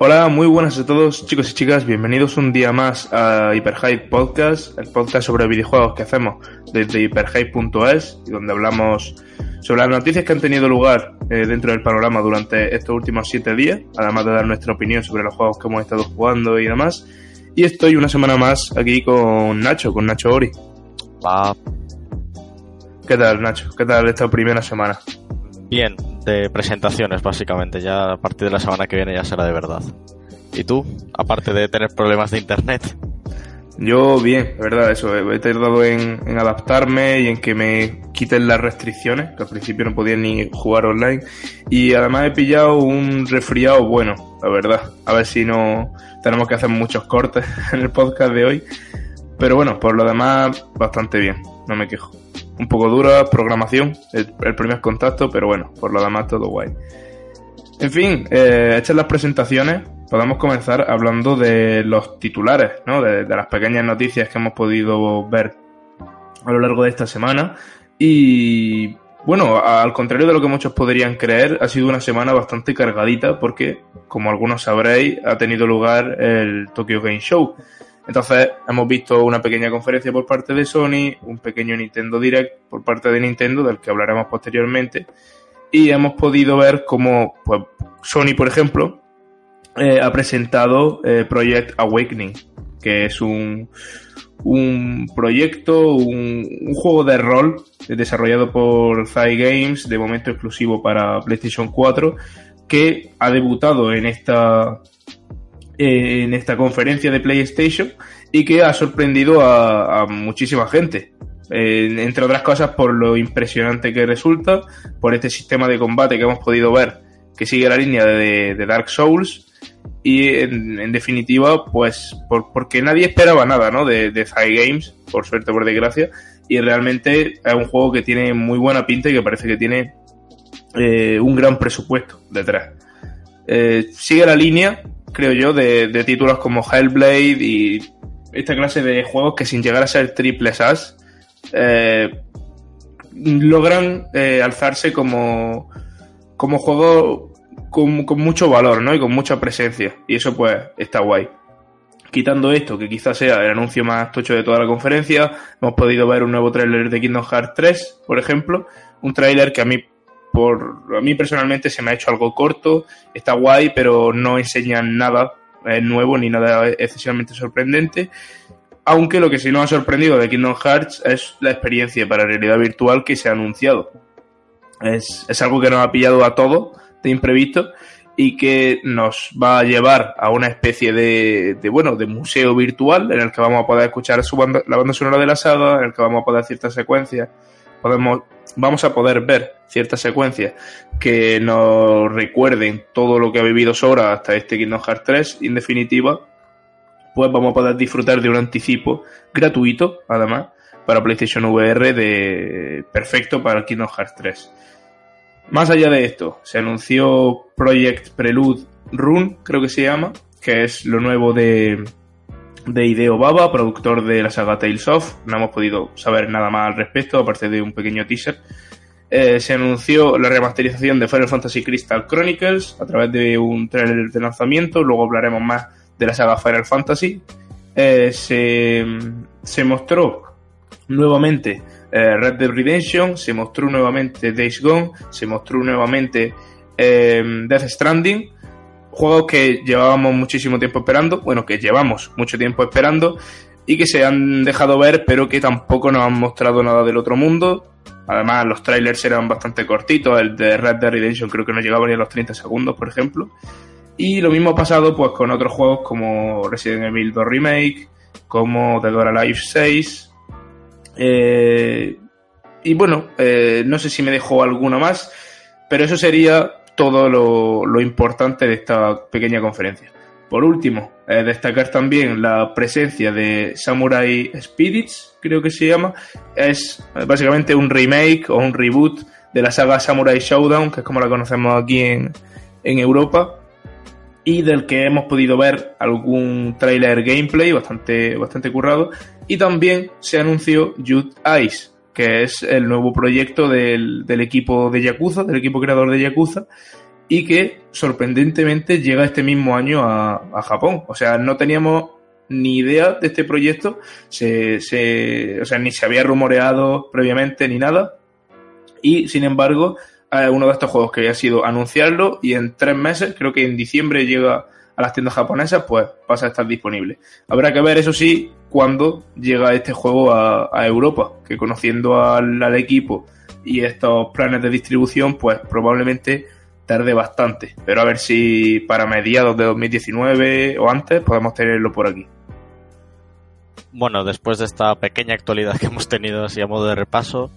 Hola, muy buenas a todos chicos y chicas, bienvenidos un día más a Hyperhype Podcast, el podcast sobre videojuegos que hacemos desde hyperhype.es donde hablamos sobre las noticias que han tenido lugar eh, dentro del panorama durante estos últimos siete días, además de dar nuestra opinión sobre los juegos que hemos estado jugando y demás. Y estoy una semana más aquí con Nacho, con Nacho Ori. Va ¿Qué tal, Nacho? ¿Qué tal esta primera semana? Bien, de presentaciones básicamente. Ya a partir de la semana que viene ya será de verdad. ¿Y tú? Aparte de tener problemas de internet. Yo bien, de verdad, eso. He tardado en, en, adaptarme y en que me quiten las restricciones, que al principio no podía ni jugar online. Y además he pillado un resfriado bueno, la verdad. A ver si no tenemos que hacer muchos cortes en el podcast de hoy. Pero bueno, por lo demás, bastante bien, no me quejo. Un poco dura, programación, el, primer contacto, pero bueno, por lo demás todo guay. En fin, eh, hechas las presentaciones, podemos comenzar hablando de los titulares, ¿no? De, las pequeñas noticias que hemos podido ver a lo largo de esta semana. Y bueno, al contrario de lo que muchos podrían creer, ha sido una semana bastante cargadita porque, como algunos sabréis, ha tenido lugar el Tokyo Game Show. Entonces hemos visto una pequeña conferencia por parte de Sony, un pequeño Nintendo Direct por parte de Nintendo, del que hablaremos posteriormente, y hemos podido ver cómo pues, Sony, por ejemplo, eh, ha presentado eh, Project Awakening, que es un, un proyecto, un, juego de rol desarrollado por Thai Games, de momento exclusivo para PlayStation 4, que ha debutado en esta en esta conferencia de PlayStation y que ha sorprendido a, muchísima gente. Eh, entre otras cosas por lo impresionante que resulta, por este sistema de combate que hemos podido ver que sigue la línea de, Dark Souls y en, definitiva pues por, porque nadie esperaba nada ¿no? de, de Games, por suerte por desgracia, y realmente es un juego que tiene muy buena pinta y que parece que tiene eh, un gran presupuesto detrás. Eh, sigue la línea creo yo, de, de, títulos como Hellblade y esta clase de juegos que sin llegar a ser triple as eh, logran eh, alzarse como, como juego con, con, mucho valor ¿no? y con mucha presencia. Y eso pues está guay. Quitando esto, que quizás sea el anuncio más tocho de toda la conferencia, hemos podido ver un nuevo tráiler de Kingdom Hearts 3, por ejemplo. Un tráiler que a mí por a mí personalmente se me ha hecho algo corto, está guay, pero no enseñan nada eh, nuevo ni nada excesivamente sorprendente. Aunque lo que sí nos ha sorprendido de Kingdom Hearts es la experiencia para realidad virtual que se ha anunciado. Es, es algo que nos ha pillado a todos de imprevisto y que nos va a llevar a una especie de, de, bueno de museo virtual en el que vamos a poder escuchar su banda, la banda sonora de la saga, en el que vamos a poder ciertas secuencias, podemos vamos a poder ver ciertas secuencias que nos recuerden todo lo que ha vivido Sora hasta este Kingdom Hearts 3 y en definitiva pues vamos a poder disfrutar de un anticipo gratuito además para PlayStation VR de perfecto para Kingdom Hearts 3 más allá de esto se anunció Project Prelude Rune creo que se llama que es lo nuevo de de Hideo Baba, productor de la saga Tales of. No hemos podido saber nada más al respecto, aparte de un pequeño teaser. Eh, se anunció la remasterización de Final Fantasy Crystal Chronicles a través de un trailer de lanzamiento. Luego hablaremos más de la saga Final Fantasy. Eh, se, se, mostró nuevamente eh, Red Dead Redemption, se mostró nuevamente Days Gone, se mostró nuevamente Death Stranding juegos que llevábamos muchísimo tiempo esperando, bueno, que llevamos mucho tiempo esperando y que se han dejado ver, pero que tampoco nos han mostrado nada del otro mundo. Además, los trailers eran bastante cortitos, el de Red Dead Redemption creo que no llegaba ni a los 30 segundos, por ejemplo. Y lo mismo ha pasado pues con otros juegos como Resident Evil 2 Remake, como The Dora Life 6. Eh, y bueno, eh, no sé si me dejó alguna más, pero eso sería todo lo, importante de esta pequeña conferencia. Por último, eh, destacar también la presencia de Samurai Spirits, creo que se llama. Es básicamente un remake o un reboot de la saga Samurai Showdown, que es como la conocemos aquí en, en Europa, y del que hemos podido ver algún trailer gameplay bastante, bastante currado. Y también se anunció Youth Eyes, que es el nuevo proyecto del, del, equipo de Yakuza, del equipo creador de Yakuza, y que sorprendentemente llega este mismo año a, Japón. O sea, no teníamos ni idea de este proyecto, se, se, o sea, ni se había rumoreado previamente ni nada. Y sin embargo, uno de estos juegos que había sido anunciarlo y en tres meses, creo que en diciembre llega a las tiendas japonesas, pues pasa a estar disponible. Habrá que ver, eso sí, cuándo llega este juego a, Europa, que conociendo al, equipo y estos planes de distribución, pues probablemente tarde bastante. Pero a ver si para mediados de 2019 o antes podemos tenerlo por aquí. Bueno, después de esta pequeña actualidad que hemos tenido así a modo de repaso,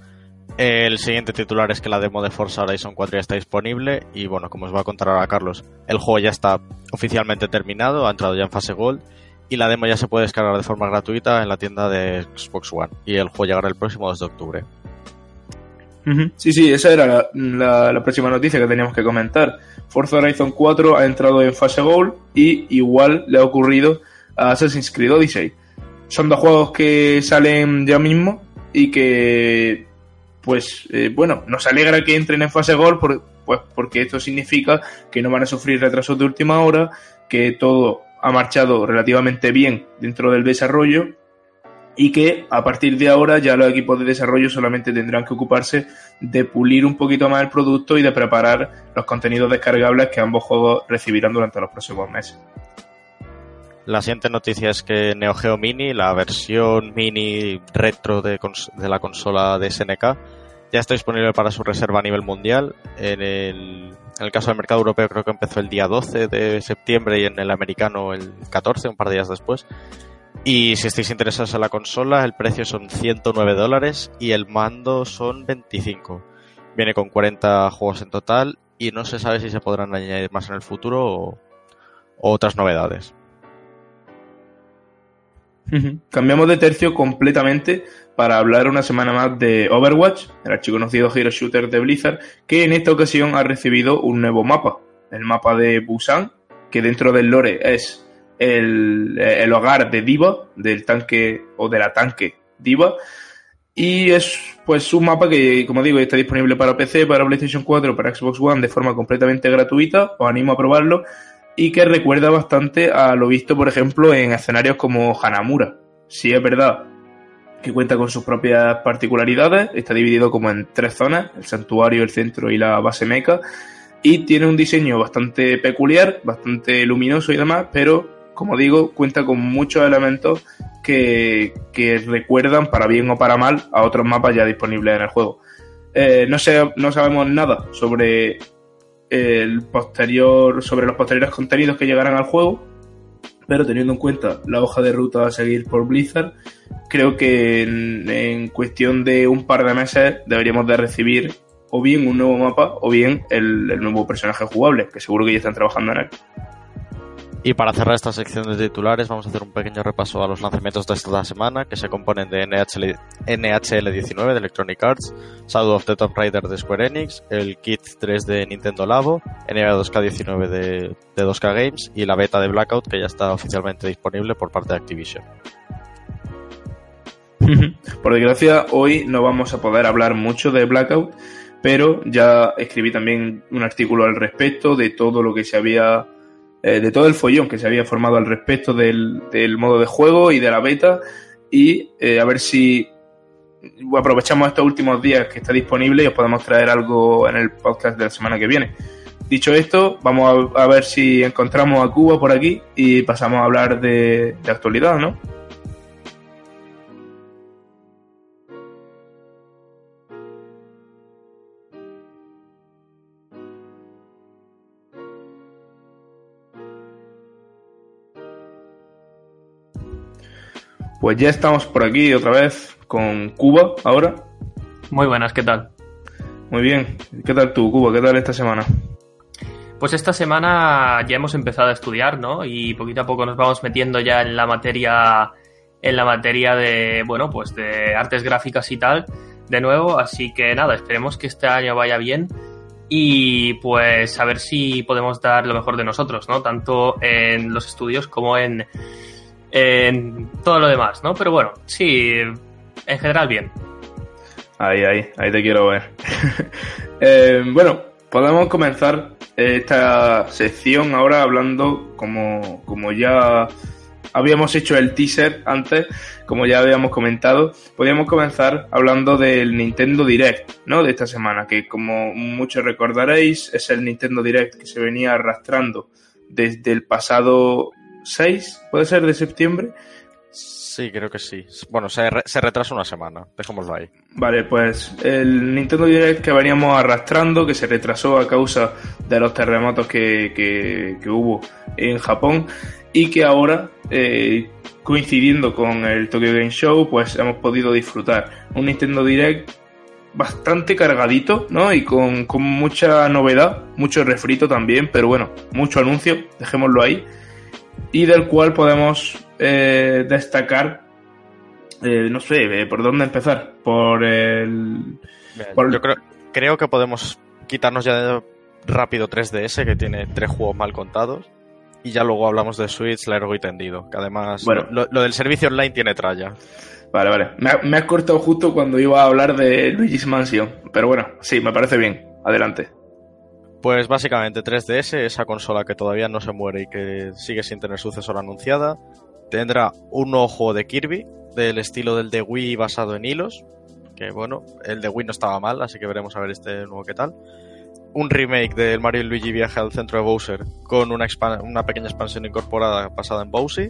el siguiente titular es que la demo de Forza Horizon 4 ya está disponible y bueno, como os va a contar ahora Carlos, el juego ya está oficialmente terminado, ha entrado ya en fase Gold y la demo ya se puede descargar de forma gratuita en la tienda de Xbox One y el juego llegará el próximo 2 de octubre. Sí, sí, esa era la, próxima noticia que teníamos que comentar. Forza Horizon 4 ha entrado en fase Gold y igual le ha ocurrido a Assassin's Creed Odyssey. Son dos juegos que salen ya mismo y que pues eh, bueno, nos alegra que entren en fase gol pues porque esto significa que no van a sufrir retrasos de última hora, que todo ha marchado relativamente bien dentro del desarrollo y que a partir de ahora ya los equipos de desarrollo solamente tendrán que ocuparse de pulir un poquito más el producto y de preparar los contenidos descargables que ambos juegos recibirán durante los próximos meses. La siguiente noticia es que Neo Geo Mini, la versión mini retro de, la consola de SNK, ya está disponible para su reserva a nivel mundial. En el, caso del mercado europeo creo que empezó el día 12 de septiembre y en el americano el 14, un par de días después. Y si estáis interesados en la consola, el precio son 109 dólares y el mando son 25. Viene con 40 juegos en total y no se sabe si se podrán añadir más en el futuro o otras novedades. Cambiamos de tercio completamente para hablar una semana más de Overwatch, el archiconocido Hero Shooter de Blizzard, que en esta ocasión ha recibido un nuevo mapa, el mapa de Busan, que dentro del lore es el, hogar de Diva, del tanque o de la tanque Diva, y es pues un mapa que, como digo, está disponible para PC, para PlayStation 4, para Xbox One de forma completamente gratuita, os animo a probarlo y que recuerda bastante a lo visto, por ejemplo, en escenarios como Hanamura. Sí es verdad que cuenta con sus propias particularidades, está dividido como en tres zonas, el santuario, el centro y la base meca, y tiene un diseño bastante peculiar, bastante luminoso y demás, pero como digo, cuenta con muchos elementos que, que recuerdan, para bien o para mal, a otros mapas ya disponibles en el juego. Eh, no, no sabemos nada sobre el posterior, sobre los posteriores contenidos que llegarán al juego, pero teniendo en cuenta la hoja de ruta a seguir por Blizzard, creo que en, cuestión de un par de meses deberíamos de recibir o bien un nuevo mapa o bien el, el nuevo personaje jugable, que seguro que ya están trabajando en él. Y para cerrar esta sección de titulares, vamos a hacer un pequeño repaso a los lanzamientos de esta semana, que se componen de NHL, NHL 19 de Electronic Arts, Shadow of the Tomb Raider de Square Enix, el Kit 3 de Nintendo Labo, NBA 2K 19 de, de 2K Games y la beta de Blackout, que ya está oficialmente disponible por parte de Activision. Por desgracia, hoy no vamos a poder hablar mucho de Blackout, pero ya escribí también un artículo al respecto de todo lo que se había eh, de todo el follón que se había formado al respecto del, modo de juego y de la beta y eh, a ver si aprovechamos estos últimos días que está disponible y os podemos traer algo en el podcast de la semana que viene. Dicho esto, vamos a, ver si encontramos a Cuba por aquí y pasamos a hablar de, de actualidad, ¿no? Pues ya estamos por aquí otra vez con Cuba ahora. Muy buenas, ¿qué tal? Muy bien. ¿Qué tal tú, Cuba? ¿Qué tal esta semana? Pues esta semana ya hemos empezado a estudiar, ¿no? Y poquito a poco nos vamos metiendo ya en la materia en la materia de, bueno, pues de artes gráficas y tal, de nuevo, así que nada, esperemos que este año vaya bien y pues a ver si podemos dar lo mejor de nosotros, ¿no? Tanto en los estudios como en en todo lo demás, ¿no? Pero bueno, sí, en general bien. Ahí, ahí, ahí te quiero ver. Eh, bueno, podemos comenzar esta sección ahora hablando, como, como ya habíamos hecho el teaser antes, como ya habíamos comentado, podríamos comenzar hablando del Nintendo Direct, ¿no? De esta semana, que como muchos recordaréis, es el Nintendo Direct que se venía arrastrando desde el pasado 6, puede ser, de septiembre. Sí, creo que sí. Bueno, se, se retrasa una semana, dejémoslo ahí. Vale, pues el Nintendo Direct que veníamos arrastrando, que se retrasó a causa de los terremotos que, que, que hubo en Japón, y que ahora, eh, coincidiendo con el Tokyo Game Show, pues hemos podido disfrutar un Nintendo Direct bastante cargadito, ¿no? Y con, con mucha novedad, mucho refrito también, pero bueno, mucho anuncio, dejémoslo ahí, y del cual podemos eh, destacar, eh, no sé, eh, por dónde empezar, por el... Por... Yo creo, creo que podemos quitarnos ya de rápido 3DS, que tiene tres juegos mal contados y ya luego hablamos de Switch largo y tendido, que además bueno, lo, lo del servicio online tiene tralla. Vale, vale. Me, me, has cortado justo cuando iba a hablar de Luigi's Mansion, pero bueno, sí, me parece bien. Adelante. Pues básicamente 3DS, esa consola que todavía no se muere y que sigue sin tener sucesor anunciada, tendrá un juego de Kirby del estilo del de Wii basado en hilos, que bueno, el de Wii no estaba mal, así que veremos a ver este nuevo qué tal un remake del Mario y Luigi Viaje al centro de Bowser con una, pequeña expansión incorporada basada en Bowsy,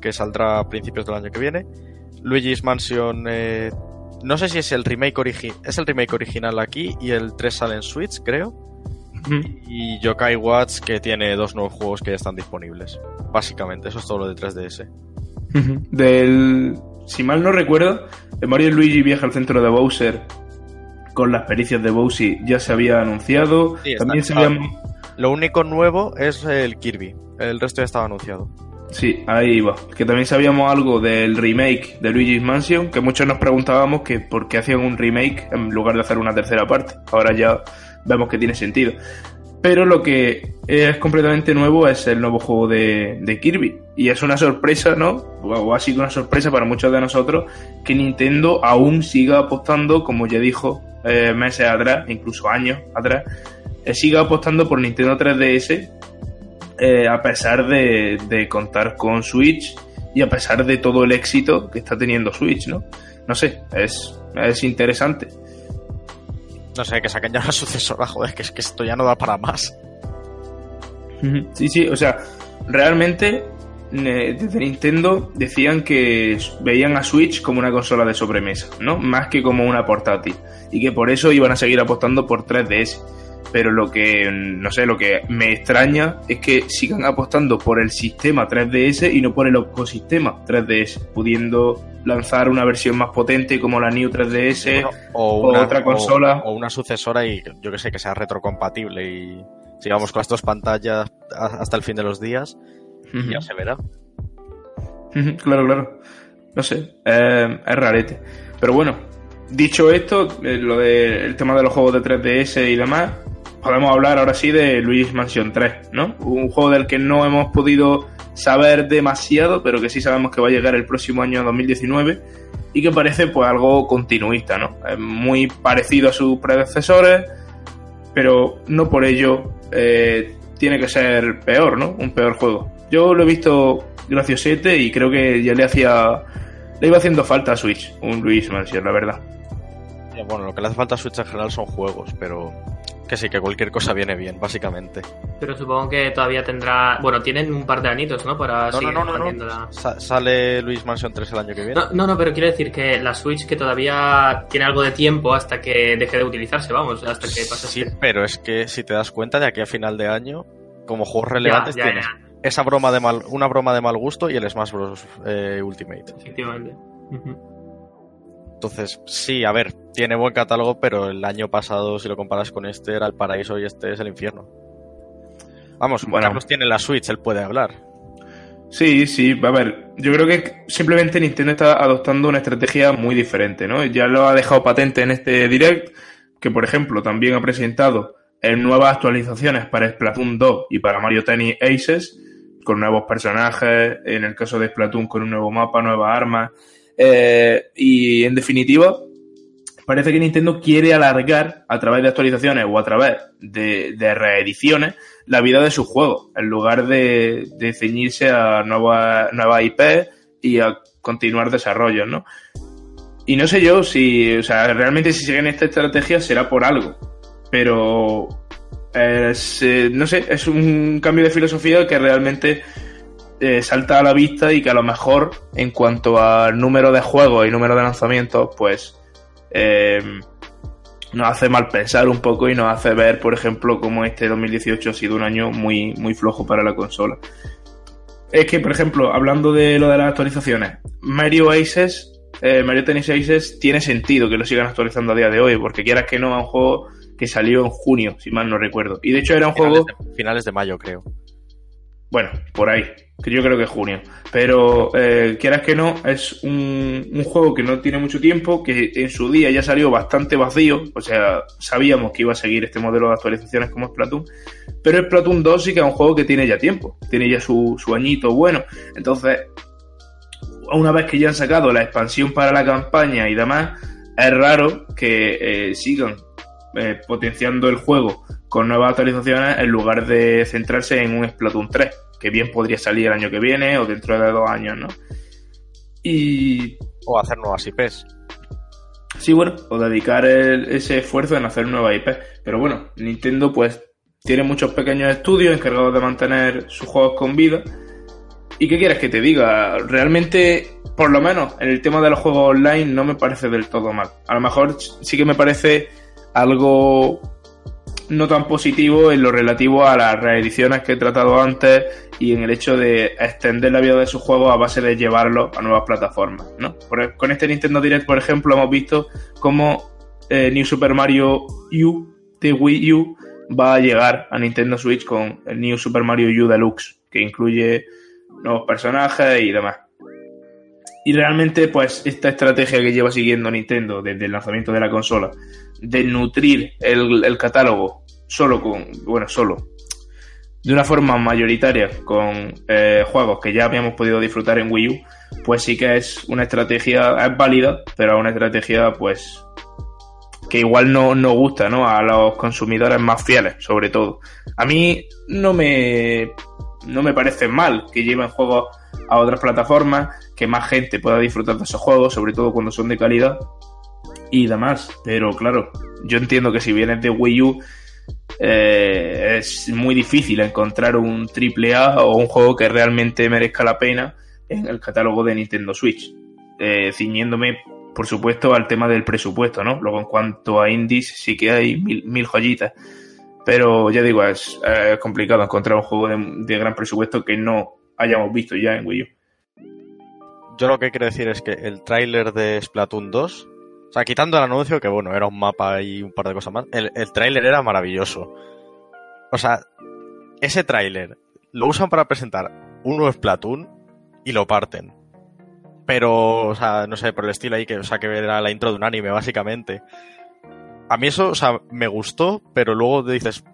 que saldrá a principios del año que viene. Luigi's Mansion, eh, no sé si es el remake es el remake original aquí y el 3 sale en Switch, creo. Mm. Y Yokai Watch, que tiene dos nuevos juegos que ya están disponibles. Básicamente, eso es todo lo de 3DS. Mm -hmm. Del. Si mal no recuerdo, el Mario y Luigi Viaje al centro de Bowser con las pericias de Bowsy ya se había anunciado. Sí, También se había... Lo único nuevo es el Kirby. El resto ya estaba anunciado. Sí, ahí iba. Que también sabíamos algo del remake de Luigi's Mansion, que muchos nos preguntábamos que por qué hacían un remake en lugar de hacer una tercera parte. Ahora ya vemos que tiene sentido. Pero lo que es completamente nuevo es el nuevo juego de, Kirby. Y es una sorpresa, ¿no? O ha sido una sorpresa para muchos de nosotros que Nintendo aún siga apostando, como ya dijo eh, meses atrás, incluso años atrás, eh, siga apostando por Nintendo 3DS eh, a pesar de, de, contar con Switch y a pesar de todo el éxito que está teniendo Switch, ¿no? No sé, es, es interesante. No sé, que saquen ya una sucesora, joder, que es que esto ya no da para más. Sí, sí, o sea, realmente desde Nintendo decían que veían a Switch como una consola de sobremesa, ¿no? Más que como una portátil. Y que por eso iban a seguir apostando por 3DS. Pero lo que, no sé, lo que me extraña es que sigan apostando por el sistema 3DS y no por el ecosistema 3DS, pudiendo lanzar una versión más potente como la New 3DS bueno, o, una, otra consola. O, o, una sucesora y yo que sé, que sea retrocompatible y sigamos con estas pantallas hasta el fin de los días uh -huh. ya se verá. Uh -huh, claro, claro. No sé, eh, es rarete. Pero bueno, dicho esto, eh, lo del de, tema de los juegos de 3DS y demás, podemos hablar ahora sí de Luigi's Mansion 3, ¿no? Un juego del que no hemos podido saber demasiado, pero que sí sabemos que va a llegar el próximo año 2019 y que parece pues algo continuista, ¿no? Muy parecido a sus predecesores, pero no por ello eh, tiene que ser peor, ¿no? Un peor juego. Yo lo he visto graciosete y creo que ya le hacía le iba haciendo falta a Switch, un Luis Mansion, la verdad. Bueno, lo que le hace falta a Switch en general son juegos, pero que sí, que cualquier cosa viene bien, básicamente. Pero supongo que todavía tendrá. Bueno, tienen un par de anitos, ¿no? Para no, seguir no, no, no, no. La... Sa sale Luis Mansion 3 el año que viene. No, no, no, pero quiero decir que la Switch que todavía tiene algo de tiempo hasta que deje de utilizarse, vamos, hasta que pase. Sí, pero es que si te das cuenta, de aquí a final de año, como juegos relevantes ya, ya, tienes ya. esa broma de mal, una broma de mal gusto y el Smash Bros. Eh, Ultimate. Efectivamente. Uh -huh. Entonces, sí, a ver, tiene buen catálogo, pero el año pasado, si lo comparas con este, era el paraíso y este es el infierno. Vamos, bueno. Carlos tiene la Switch, él puede hablar. Sí, sí, a ver, yo creo que simplemente Nintendo está adoptando una estrategia muy diferente, ¿no? Ya lo ha dejado patente en este direct, que por ejemplo también ha presentado en nuevas actualizaciones para Splatoon 2 y para Mario Tennis Aces, con nuevos personajes, en el caso de Splatoon con un nuevo mapa, nuevas armas, eh, y en definitiva, parece que Nintendo quiere alargar a través de actualizaciones o a través de, reediciones la vida de sus juegos, en lugar de, ceñirse a nuevas nueva IP y a continuar desarrollos, ¿no? Y no sé yo si, o sea, realmente si siguen esta estrategia será por algo, pero eh, no sé, es un cambio de filosofía que realmente eh, salta a la vista y que a lo mejor en cuanto al número de juegos y número de lanzamientos, pues eh, nos hace mal pensar un poco y nos hace ver, por ejemplo, cómo este 2018 ha sido un año muy, muy flojo para la consola. Es que, por ejemplo, hablando de lo de las actualizaciones, Mario Aces, eh, Mario Tennis Aces tiene sentido que lo sigan actualizando a día de hoy, porque quieras que no, es un juego que salió en junio, si mal no recuerdo. Y de hecho era un juego... finales de mayo, creo. Bueno, por ahí. Yo creo que es junio. Pero eh, quieras que no, es un, un, juego que no tiene mucho tiempo, que en su día ya salió bastante vacío. O sea, sabíamos que iba a seguir este modelo de actualizaciones como Splatoon. Pero Splatoon 2 sí que es un juego que tiene ya tiempo. Tiene ya su, su añito bueno. Entonces, una vez que ya han sacado la expansión para la campaña y demás, es raro que eh, sigan eh, potenciando el juego con nuevas actualizaciones en lugar de centrarse en un Splatoon 3, que bien podría salir el año que viene o dentro de dos años, ¿no? Y... O hacer nuevas IPs. Sí, bueno, o dedicar ese esfuerzo en hacer nuevas IPs. Pero bueno, Nintendo pues tiene muchos pequeños estudios encargados de mantener sus juegos con vida. ¿Y qué quieres que te diga? Realmente, por lo menos en el tema de los juegos online, no me parece del todo mal. A lo mejor sí que me parece algo no tan positivo en lo relativo a las reediciones que he tratado antes y en el hecho de extender la vida de sus juegos a base de llevarlos a nuevas plataformas. ¿no? E, con este Nintendo Direct, por ejemplo, hemos visto cómo eh, New Super Mario U de Wii U va a llegar a Nintendo Switch con el New Super Mario U Deluxe, que incluye nuevos personajes y demás. Y realmente, pues, esta estrategia que lleva siguiendo Nintendo desde el lanzamiento de la consola, de nutrir el, el catálogo solo con, bueno, solo, de una forma mayoritaria con eh, juegos que ya habíamos podido disfrutar en Wii U, pues sí que es una estrategia, es válida, pero una estrategia pues que igual no, no gusta ¿no? a los consumidores más fieles, sobre todo. A mí no me, no me parece mal que lleven juegos a otras plataformas, que más gente pueda disfrutar de esos juegos, sobre todo cuando son de calidad y demás. Pero claro, yo entiendo que si vienes de Wii U eh, es muy difícil encontrar un triple A o un juego que realmente merezca la pena en el catálogo de Nintendo Switch. Eh, ciñéndome, por supuesto, al tema del presupuesto, ¿no? Luego, en cuanto a indies, sí que hay mil, joyitas. Pero ya digo, es, complicado encontrar un juego de, gran presupuesto que no hayamos visto ya en Wii U. Yo lo que quiero decir es que el tráiler de Splatoon 2 o sea, quitando el anuncio, que bueno, era un mapa y un par de cosas más, el, el tráiler era maravilloso. O sea, ese tráiler lo usan para presentar un nuevo Splatoon y lo parten. Pero, o sea, no sé, por el estilo ahí que, o sea, que era la intro de un anime, básicamente. A mí eso, o sea, me gustó, pero luego dices,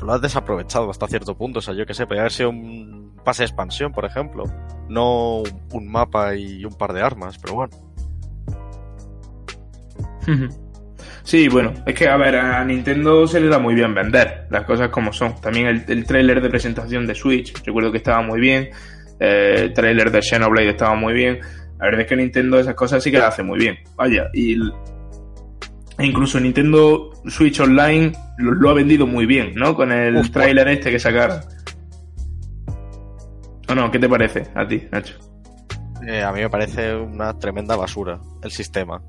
lo has desaprovechado hasta cierto punto. O sea, yo que sé, podría haber sido un pase de expansión, por ejemplo. No un mapa y un par de armas, pero bueno. Sí, bueno, es que a ver, a Nintendo se le da muy bien vender, las cosas como son. También el, el trailer de presentación de Switch, recuerdo que estaba muy bien, eh, el trailer de Xenoblade estaba muy bien. La verdad es que Nintendo esas cosas sí que las hace muy bien. Vaya, y e incluso Nintendo Switch Online lo, ha vendido muy bien, ¿no? Con el trailer este que sacaron. ¿O no? ¿Qué te parece a ti, Nacho? Eh, a mí me parece una tremenda basura el sistema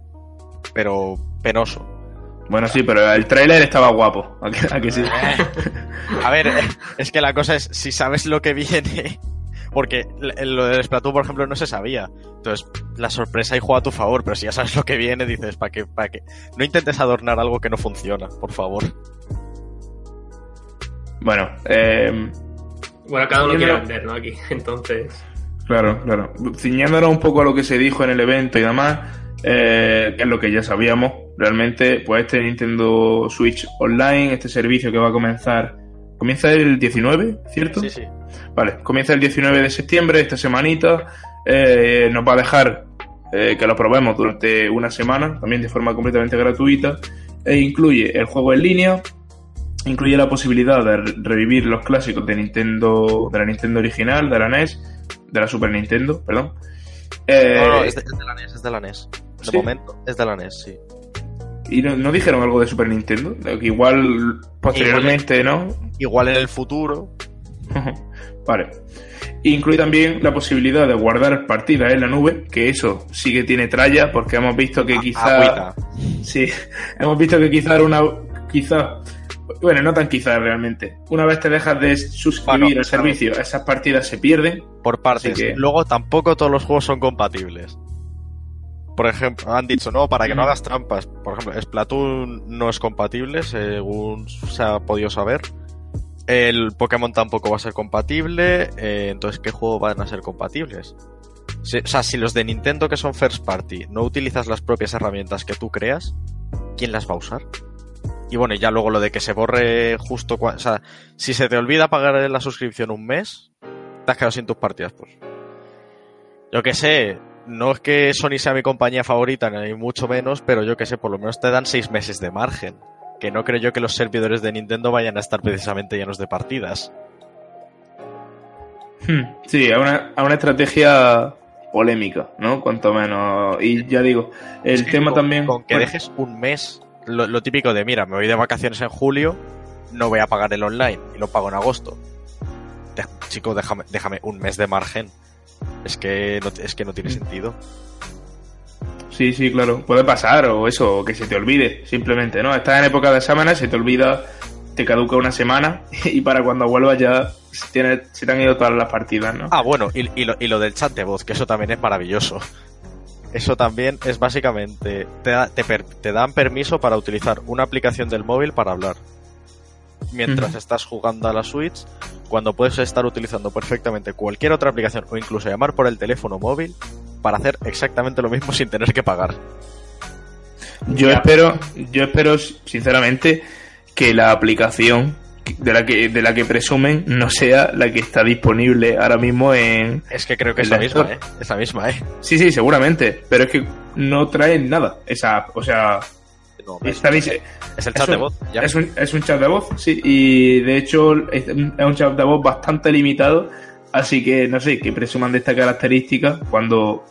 pero penoso. Bueno, sí, pero el tráiler estaba guapo. ¿A que, sí? A ver, es que la cosa es, si sabes lo que viene, porque lo del Splatoon, por ejemplo, no se sabía. Entonces, la sorpresa ahí juega a tu favor, pero si ya sabes lo que viene, dices, ¿para qué? ¿Para qué? No intentes adornar algo que no funciona, por favor. Bueno, eh... Bueno, cada uno quiere vender, ¿no? Aquí, entonces... Claro, claro. Ciñándonos un poco a lo que se dijo en el evento y demás, eh, que es lo que ya sabíamos. Realmente, pues este Nintendo Switch Online, este servicio que va a comenzar, comienza el 19, ¿cierto? Sí, sí. Vale, comienza el 19 de septiembre, esta semanita, eh, nos va a dejar eh, que lo probemos durante una semana, también de forma completamente gratuita, e incluye el juego en línea, incluye la posibilidad de revivir los clásicos de Nintendo, de la Nintendo original, de la NES, de la Super Nintendo, perdón. Eh, no, no, es de, la NES, es de la NES. De momento es de la NES, sí. ¿Y no, dijeron algo de Super Nintendo? igual posteriormente, ¿no? Igual en el futuro. vale. Incluye también la posibilidad de guardar partidas en la nube, que eso sí que tiene tralla, porque hemos visto que quizá. Sí, hemos visto que quizá una. Quizá. Bueno, no tan quizá realmente. Una vez te dejas de suscribir al servicio, esas partidas se pierden. Por partes. Luego tampoco todos los juegos son compatibles por ejemplo, han dicho, no, para que no hagas trampas. Por ejemplo, Splatoon no es compatible, según se ha podido saber. El Pokémon tampoco va a ser compatible. Eh, entonces, ¿qué juegos van a ser compatibles? o sea, si los de Nintendo que son first party no utilizas las propias herramientas que tú creas, ¿quién las va a usar? Y bueno, ya luego lo de que se borre justo cuando... O sea, si se te olvida pagar la suscripción un mes, te has quedado sin tus partidas, pues. Yo qué sé, no es que Sony sea mi compañía favorita, ni mucho menos, pero yo que sé, por lo menos te dan seis meses de margen. Que no creo yo que los servidores de Nintendo vayan a estar precisamente llenos de partidas. Hmm, sí, a una, a una estrategia polémica, ¿no? Cuanto menos. Y ya digo, el tema también. Con que dejes un mes, lo, típico de, mira, me voy de vacaciones en julio, no voy a pagar el online y lo pago en agosto. chico, déjame, déjame un mes de margen. Es que no, es que no tiene mm. sentido. Sí, sí, claro. Puede pasar, o eso, o que se te olvide, simplemente, ¿no? Estás en época de exámenes, se te olvida, te caduca una semana y para cuando vuelvas ya se, se te han ido todas las partidas, ¿no? Ah, bueno, y, lo, y lo del chat de voz, que eso también es maravilloso. Eso también es básicamente, te, te, te dan permiso para utilizar una aplicación del móvil para hablar mientras estás jugando a la Switch, cuando puedes estar utilizando perfectamente cualquier otra aplicación o incluso llamar por el teléfono móvil para hacer exactamente lo mismo sin tener que pagar. Yo espero, yo espero sinceramente que la aplicación de la que de la que presumen no sea la que está disponible ahora mismo en Es que creo que es la misma, ¿eh? Es la misma, ¿eh? Sí, sí, seguramente, pero es que no traen nada esa, o sea, es, el chat de voz. Es, un, es un chat de voz, sí. Y de hecho es un chat de voz bastante limitado. Así que no sé, que presuman de esta característica cuando,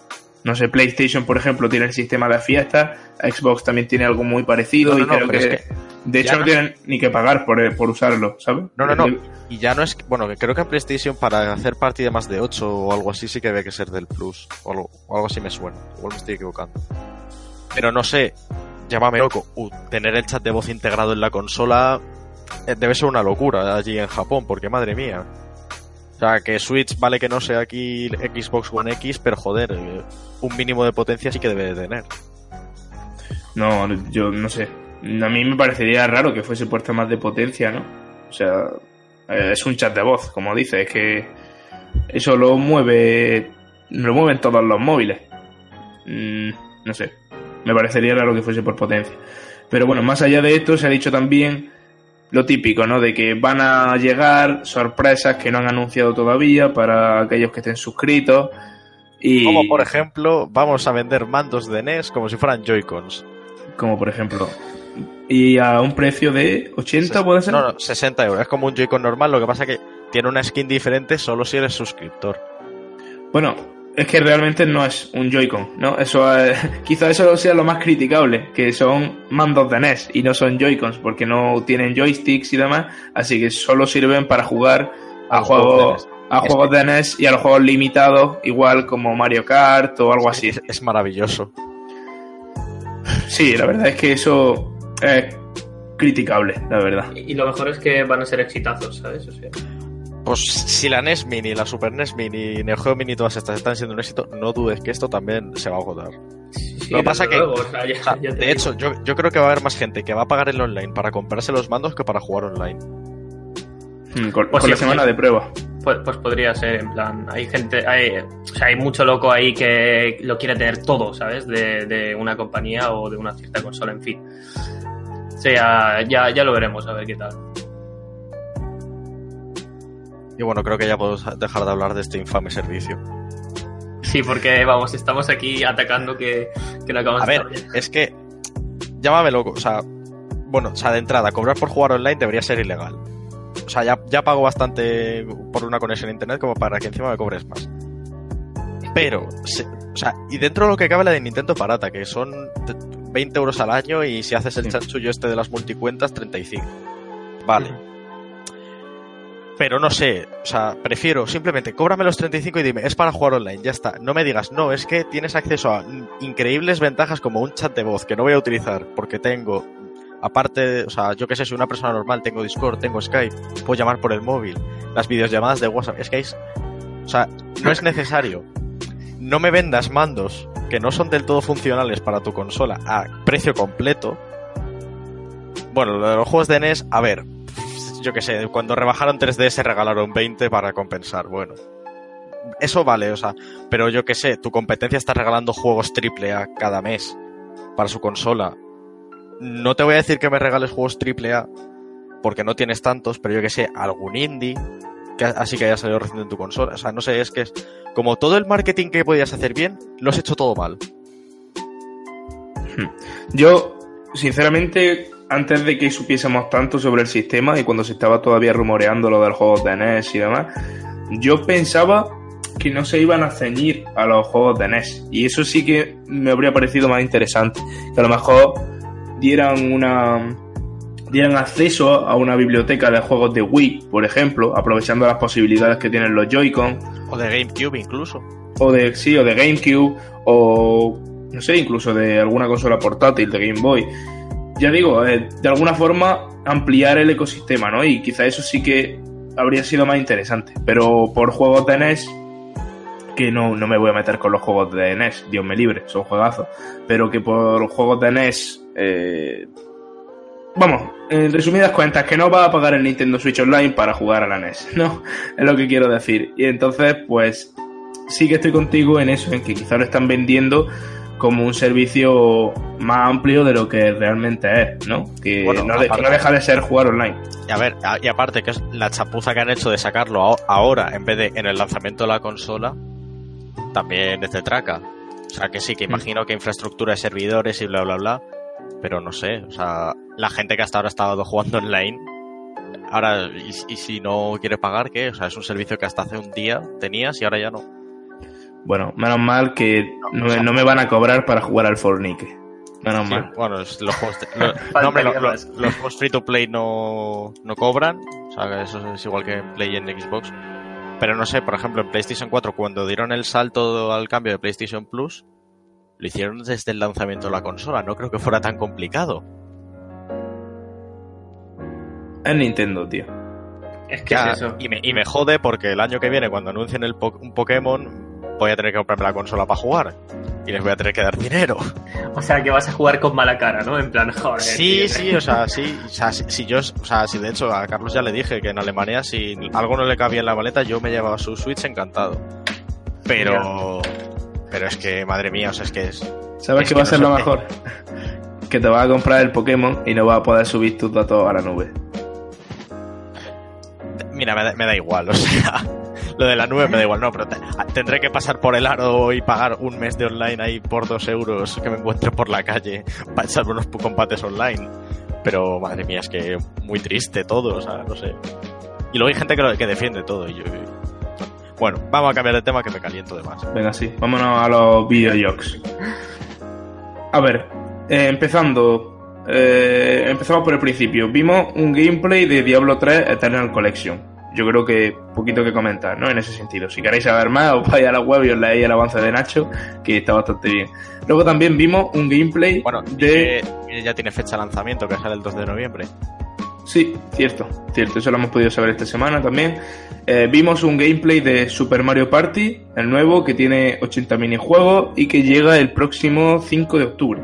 no sé, PlayStation, por ejemplo, tiene el sistema de fiesta, Xbox también tiene algo muy parecido y creo que, de hecho no, tienen ni que pagar por, por usarlo, ¿sabes? No, no, no. Y ya no es, bueno, creo que en PlayStation para hacer partida más de 8 o algo así sí que debe que ser del Plus o algo, o algo así me suena. Igual me estoy equivocando. Pero no sé, llámame loco, tener el chat de voz integrado en la consola eh, debe ser una locura allí en Japón, porque madre mía. O sea, que Switch vale que no sea aquí Xbox One X, pero joder, eh, un mínimo de potencia sí que debe de tener. No, yo no sé. A mí me parecería raro que fuese puesta más de potencia, ¿no? O sea, eh, es un chat de voz, como dice, es que eso lo mueve, lo mueven todos los móviles. Mm, no sé, me parecería raro que fuese por potencia. Pero bueno, más allá de esto, se ha dicho también lo típico, ¿no? De que van a llegar sorpresas que no han anunciado todavía para aquellos que estén suscritos. Y... Como por ejemplo, vamos a vender mandos de NES como si fueran Joy-Cons. Como por ejemplo. Y a un precio de 80, ¿puede ser? No, no, 60 euros. Es como un Joy-Con normal, lo que pasa que tiene una skin diferente solo si eres suscriptor. Bueno, es que realmente no es un Joy-Con, ¿no? Eso eh, quizá eso sea lo más criticable, que son mandos de NES y no son Joy-Cons, porque no tienen joysticks y demás, así que solo sirven para jugar a, juegos a juegos de NES y a los juegos limitados, igual como Mario Kart o algo así. Es, maravilloso. Sí, la verdad es que eso es criticable, la verdad. Y, lo mejor es que van a ser exitazos, ¿sabes? O sea pues si la NES Mini, la Super NES Mini, Neo Geo Mini, todas estas están siendo un éxito, no dudes que esto también se va a agotar. Lo que pasa que, de hecho, yo, creo que va a haber más gente que va a pagar el online para comprarse los mandos que para jugar online. Hmm, con, pues la semana de prueba. Pues, pues, podría ser, en plan, hay gente, hay, o sea, hay mucho loco ahí que lo quiere tener todo, ¿sabes? De, de una compañía o de una cierta consola, en fin. O sea, ya, ya lo veremos, a ver qué tal. Y bueno, creo que ya podemos dejar de hablar de este infame servicio. Sí, porque vamos, estamos aquí atacando que, que no acabamos A ver, es que. Llámame loco, o sea. Bueno, o sea, de entrada, cobrar por jugar online debería ser ilegal. O sea, ya, ya pago bastante por una conexión a internet como para que encima me cobres más. Pero, se- o sea, y dentro de lo que cabe la de Nintendo Parata, que son t- 20 euros al año y si haces el Sí. chanchullo este de las multicuentas, 35. Vale. Pero no sé, o sea, prefiero simplemente cóbrame los 35 y dime, es para jugar online, ya está. No me digas, no, es que tienes acceso a increíbles ventajas como un chat de voz que no voy a utilizar porque tengo, aparte, o sea, yo que sé, soy una persona normal, tengo Discord, tengo Skype, puedo llamar por el móvil, las videollamadas de WhatsApp, es que es, o sea, no es necesario. No me vendas mandos que no son del todo funcionales para tu consola a precio completo. Bueno, lo de los juegos de NES, a ver, yo que sé, cuando rebajaron 3DS regalaron 20 para compensar, bueno. Eso vale, o sea, pero yo que sé, tu competencia está regalando juegos triple A cada mes para su consola. No te voy a decir que me regales juegos triple A porque no tienes tantos, pero yo que sé, algún indie que así que haya salido recién en tu consola. O sea, no sé, es que es como todo el marketing que podías hacer bien, lo has hecho todo mal. Yo, sinceramente, antes de que supiésemos tanto sobre el sistema y cuando se estaba todavía rumoreando lo del juego de NES y demás, yo pensaba que no se iban a ceñir a los juegos de NES. Y eso sí que me habría parecido más interesante. Que a lo mejor dieran una dieran acceso a una biblioteca de juegos de Wii, por ejemplo, aprovechando las posibilidades que tienen los Joy-Con, O de GameCube incluso. o de sí, o de GameCube, o no sé, incluso de alguna consola portátil de Game Boy. Ya digo, eh, de alguna forma ampliar el ecosistema, ¿no? Y quizá eso sí que habría sido más interesante. Pero por juegos de NES, que no, no me voy a meter con los juegos de NES, Dios me libre, son juegazos. Pero que por juegos de NES, eh, vamos, en resumidas cuentas, que no va a pagar el Nintendo Switch Online para jugar a la NES, ¿no? Es lo que quiero decir. Y entonces, pues, sí que estoy contigo en eso, en que quizá lo están vendiendo como un servicio más amplio de lo que realmente es, ¿no? Que Bueno, no, de- aparte- no deja de ser jugar online. Y a ver, y aparte que es la chapuza que han hecho de sacarlo ahora en vez de en el lanzamiento de la consola, también es de traca. O sea que sí, que Mm. imagino que infraestructura de servidores y bla bla bla, pero no sé, o sea, la gente que hasta ahora ha estado jugando online, ahora, y, y si no quiere pagar, ¿qué? O sea, es un servicio que hasta hace un día tenías y ahora ya no. Bueno, menos mal que no, sea- no me van a cobrar para jugar al Fornique. Menos Sí, mal. bueno, es- los juegos, de- lo- no, hombre, lo- lo- más. los juegos free to play no, no cobran, o sea, eso es igual que en Play y en Xbox. Pero no sé, por ejemplo, en PlayStation 4, cuando dieron el salto al cambio de PlayStation Plus, lo hicieron desde el lanzamiento de la consola. No creo que fuera tan complicado. Es Nintendo, tío. Es que Ya, es eso. y, me, y me jode porque el año que viene, cuando anuncien el po- un Pokémon, voy a tener que comprarme la consola para jugar. Y les voy a tener que dar dinero. O sea, que vas a jugar con mala cara, ¿no? En plan, joder. Sí, tío. sí, o sea, sí, o sea, si, si yo, o sea, si de hecho a Carlos ya le dije que en Alemania si algo no le cabía en la maleta, yo me llevaba su Switch encantado. Pero, pero es que, madre mía, o sea, es que es, ¿Sabes Es qué que va a ser lo mejor? que te vas a comprar el Pokémon y no vas a poder subir tus datos a la nube. mira, me da, me da igual, o sea, lo de la nube me da igual, no, pero te- tendré que pasar por el aro y pagar un mes de online ahí por dos euros que me encuentre por la calle para echarme unos combates online. Pero, madre mía, es que muy triste todo, o sea, no sé. Y luego hay gente que, lo- que defiende todo y yo... Bueno, vamos a cambiar de tema que me caliento de más. Venga, sí, vámonos a los videojuegos. A ver, eh, empezando. eh, empezamos por el principio. Vimos un gameplay de Diablo 3 Eternal Collection. Yo creo que poquito que comentar, ¿no? En ese sentido. Si queréis saber más, os vais a la web y os leéis el avance de Nacho, que está bastante bien. Luego también vimos un gameplay Bueno, de. que ya tiene fecha de lanzamiento, que sale el 2 de noviembre. Sí, cierto, cierto, eso lo hemos podido saber esta semana también. Eh, vimos un gameplay de Super Mario Party, el nuevo, que tiene 80 minijuegos y que llega el próximo 5 de octubre.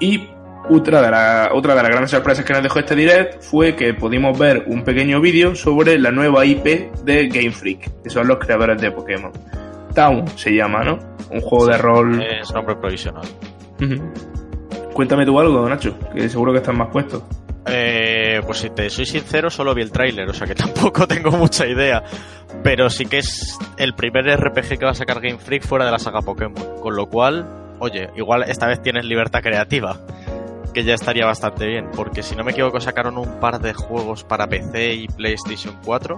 Y otra de, la- otra de las grandes sorpresas que nos dejó este direct fue que pudimos ver un pequeño vídeo sobre la nueva IP de Game Freak, que son los creadores de Pokémon. Town se llama, ¿no? Un juego de rol. Es nombre provisional. Cuéntame tú algo, Nacho, que seguro que estás más puesto. Eh, pues si te soy sincero, solo vi el tráiler, o sea que tampoco tengo mucha idea. Pero sí que es el primer RPG que va a sacar Game Freak fuera de la saga Pokémon. Con lo cual, oye, igual esta vez tienes libertad creativa. Que ya estaría bastante bien. Porque si no me equivoco, sacaron un par de juegos para PC y PlayStation 4.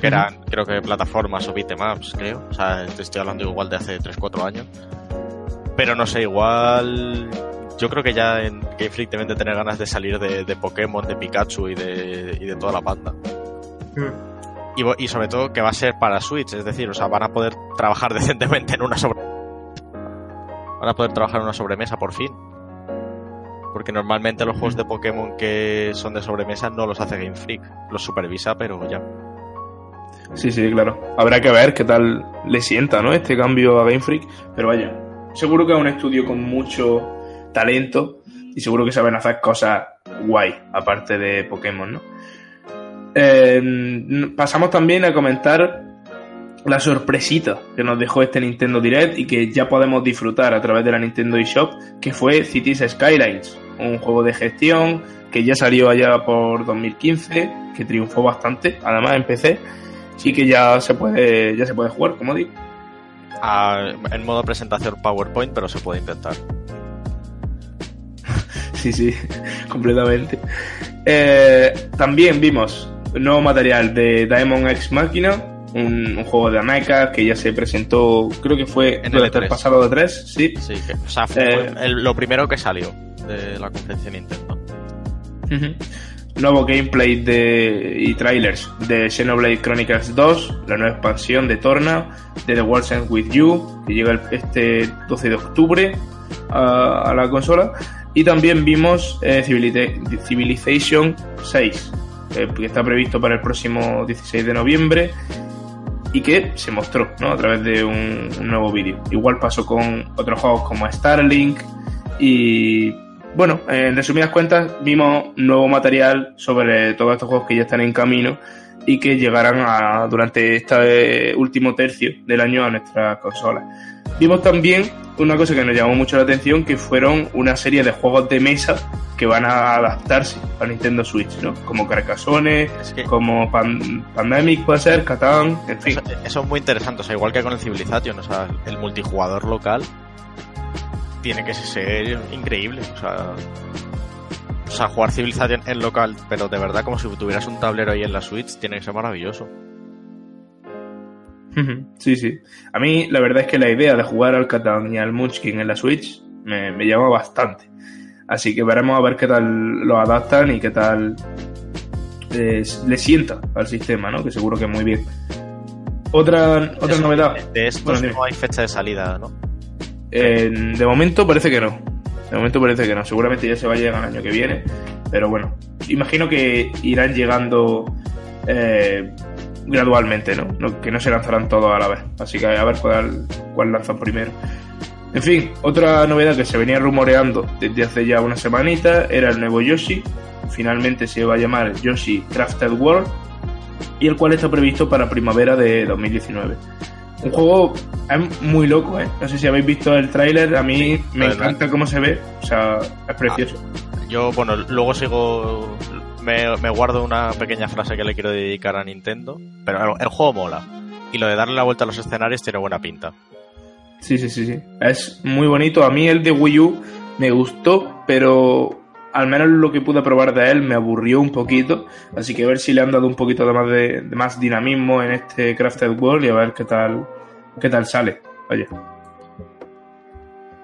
Que eran, creo que plataformas o beatemaps, creo. O sea, te estoy hablando igual de hace 3-4 años. Pero no sé, igual yo creo que ya en Game Freak deben de tener ganas de salir de, de Pokémon, de Pikachu y de, y de toda la banda. Y, vo- y sobre todo que va a ser para Switch, es decir, o sea, van a poder trabajar decentemente en una sobre... Van a poder trabajar en una sobremesa por fin. Porque normalmente los juegos de Pokémon que son de sobremesa no los hace Game Freak. Los supervisa, pero ya. Sí, sí, claro. Habrá que ver qué tal le sienta, ¿no? Este cambio a Game Freak. Pero vaya, seguro que es un estudio con mucho talento y seguro que saben hacer cosas guay, aparte de Pokémon, ¿no? Eh, pasamos también a comentar la sorpresita que nos dejó este Nintendo Direct y que ya podemos disfrutar a través de la Nintendo eShop, que fue Cities Skylines, un juego de gestión que ya salió allá por 2015, que triunfó bastante, además en PC, y que ya se puede ya se puede jugar, como digo. Ah, en modo presentación PowerPoint, pero se puede intentar. Sí, sí, completamente. Eh, también vimos nuevo material de Diamond X Machina, un, un juego de mechas que ya se presentó, creo que fue En el el E3. pasado de 3, sí. Sí, que, o sea, fue Eh. el- lo primero que salió de la conferencia Nintendo. Nuevo gameplay de, y trailers de Xenoblade Chronicles 2, la nueva expansión de Torna, de The World Ends With You, que llega el- este 12 de octubre a, a la consola. Y también vimos eh, Civilization 6, eh, que está previsto para el próximo 16 de noviembre y que se mostró ¿no? a través de un, nuevo vídeo. Igual pasó con otros juegos como Starlink y bueno, en resumidas cuentas vimos nuevo material sobre todos estos juegos que ya están en camino y que llegarán a, durante este último tercio del año a nuestras consolas. Vimos también una cosa que nos llamó mucho la atención, que fueron una serie de juegos de mesa que van a adaptarse a Nintendo Switch, ¿no? Como Carcassonne, Es que como Pan- Pandemic puede ser, Catán, en fin. eso, eso es muy interesante, o sea, igual que con el Civilization, o sea, el multijugador local tiene que ser increíble, o sea, o sea, jugar Civilization en local, pero de verdad como si tuvieras un tablero ahí en la Switch, tiene que ser maravilloso. Sí, sí. A mí la verdad es que la idea de jugar al Catán y al Munchkin en la Switch me, me llama bastante. Así que veremos a ver qué tal lo adaptan y qué tal eh, le sienta al sistema, ¿no? Que seguro que muy bien. Otra, otra Eso, novedad. De, estos Bueno, no hay fecha de salida, ¿no? Eh, de momento parece que no. De momento parece que no. Seguramente ya se va a llegar el año que viene. Pero bueno, imagino que irán llegando eh, gradualmente, ¿no? No- Que no se lanzarán todos a la vez. Así que a ver cuál, cuál lanzan primero. En fin, otra novedad que se venía rumoreando desde hace ya una semanita era el nuevo Yoshi. Finalmente se va a llamar Yoshi Crafted World. Y el cual está previsto para primavera de 2019. Un juego es muy loco, ¿eh? No sé si habéis visto el tráiler, a mí me ¿verdad? encanta cómo se ve, o sea, es precioso. Yo, bueno, luego sigo. Me, me guardo una pequeña frase que le quiero dedicar a Nintendo. Pero el, el juego mola. Y lo de darle la vuelta a los escenarios tiene buena pinta. Sí, sí, sí, sí. Es muy bonito. A mí el de Wii U me gustó, pero al menos lo que pude probar de él me aburrió un poquito. Así que a ver si le han dado un poquito de más, de, más dinamismo en este Crafted World y a ver qué tal, qué tal sale. Oye.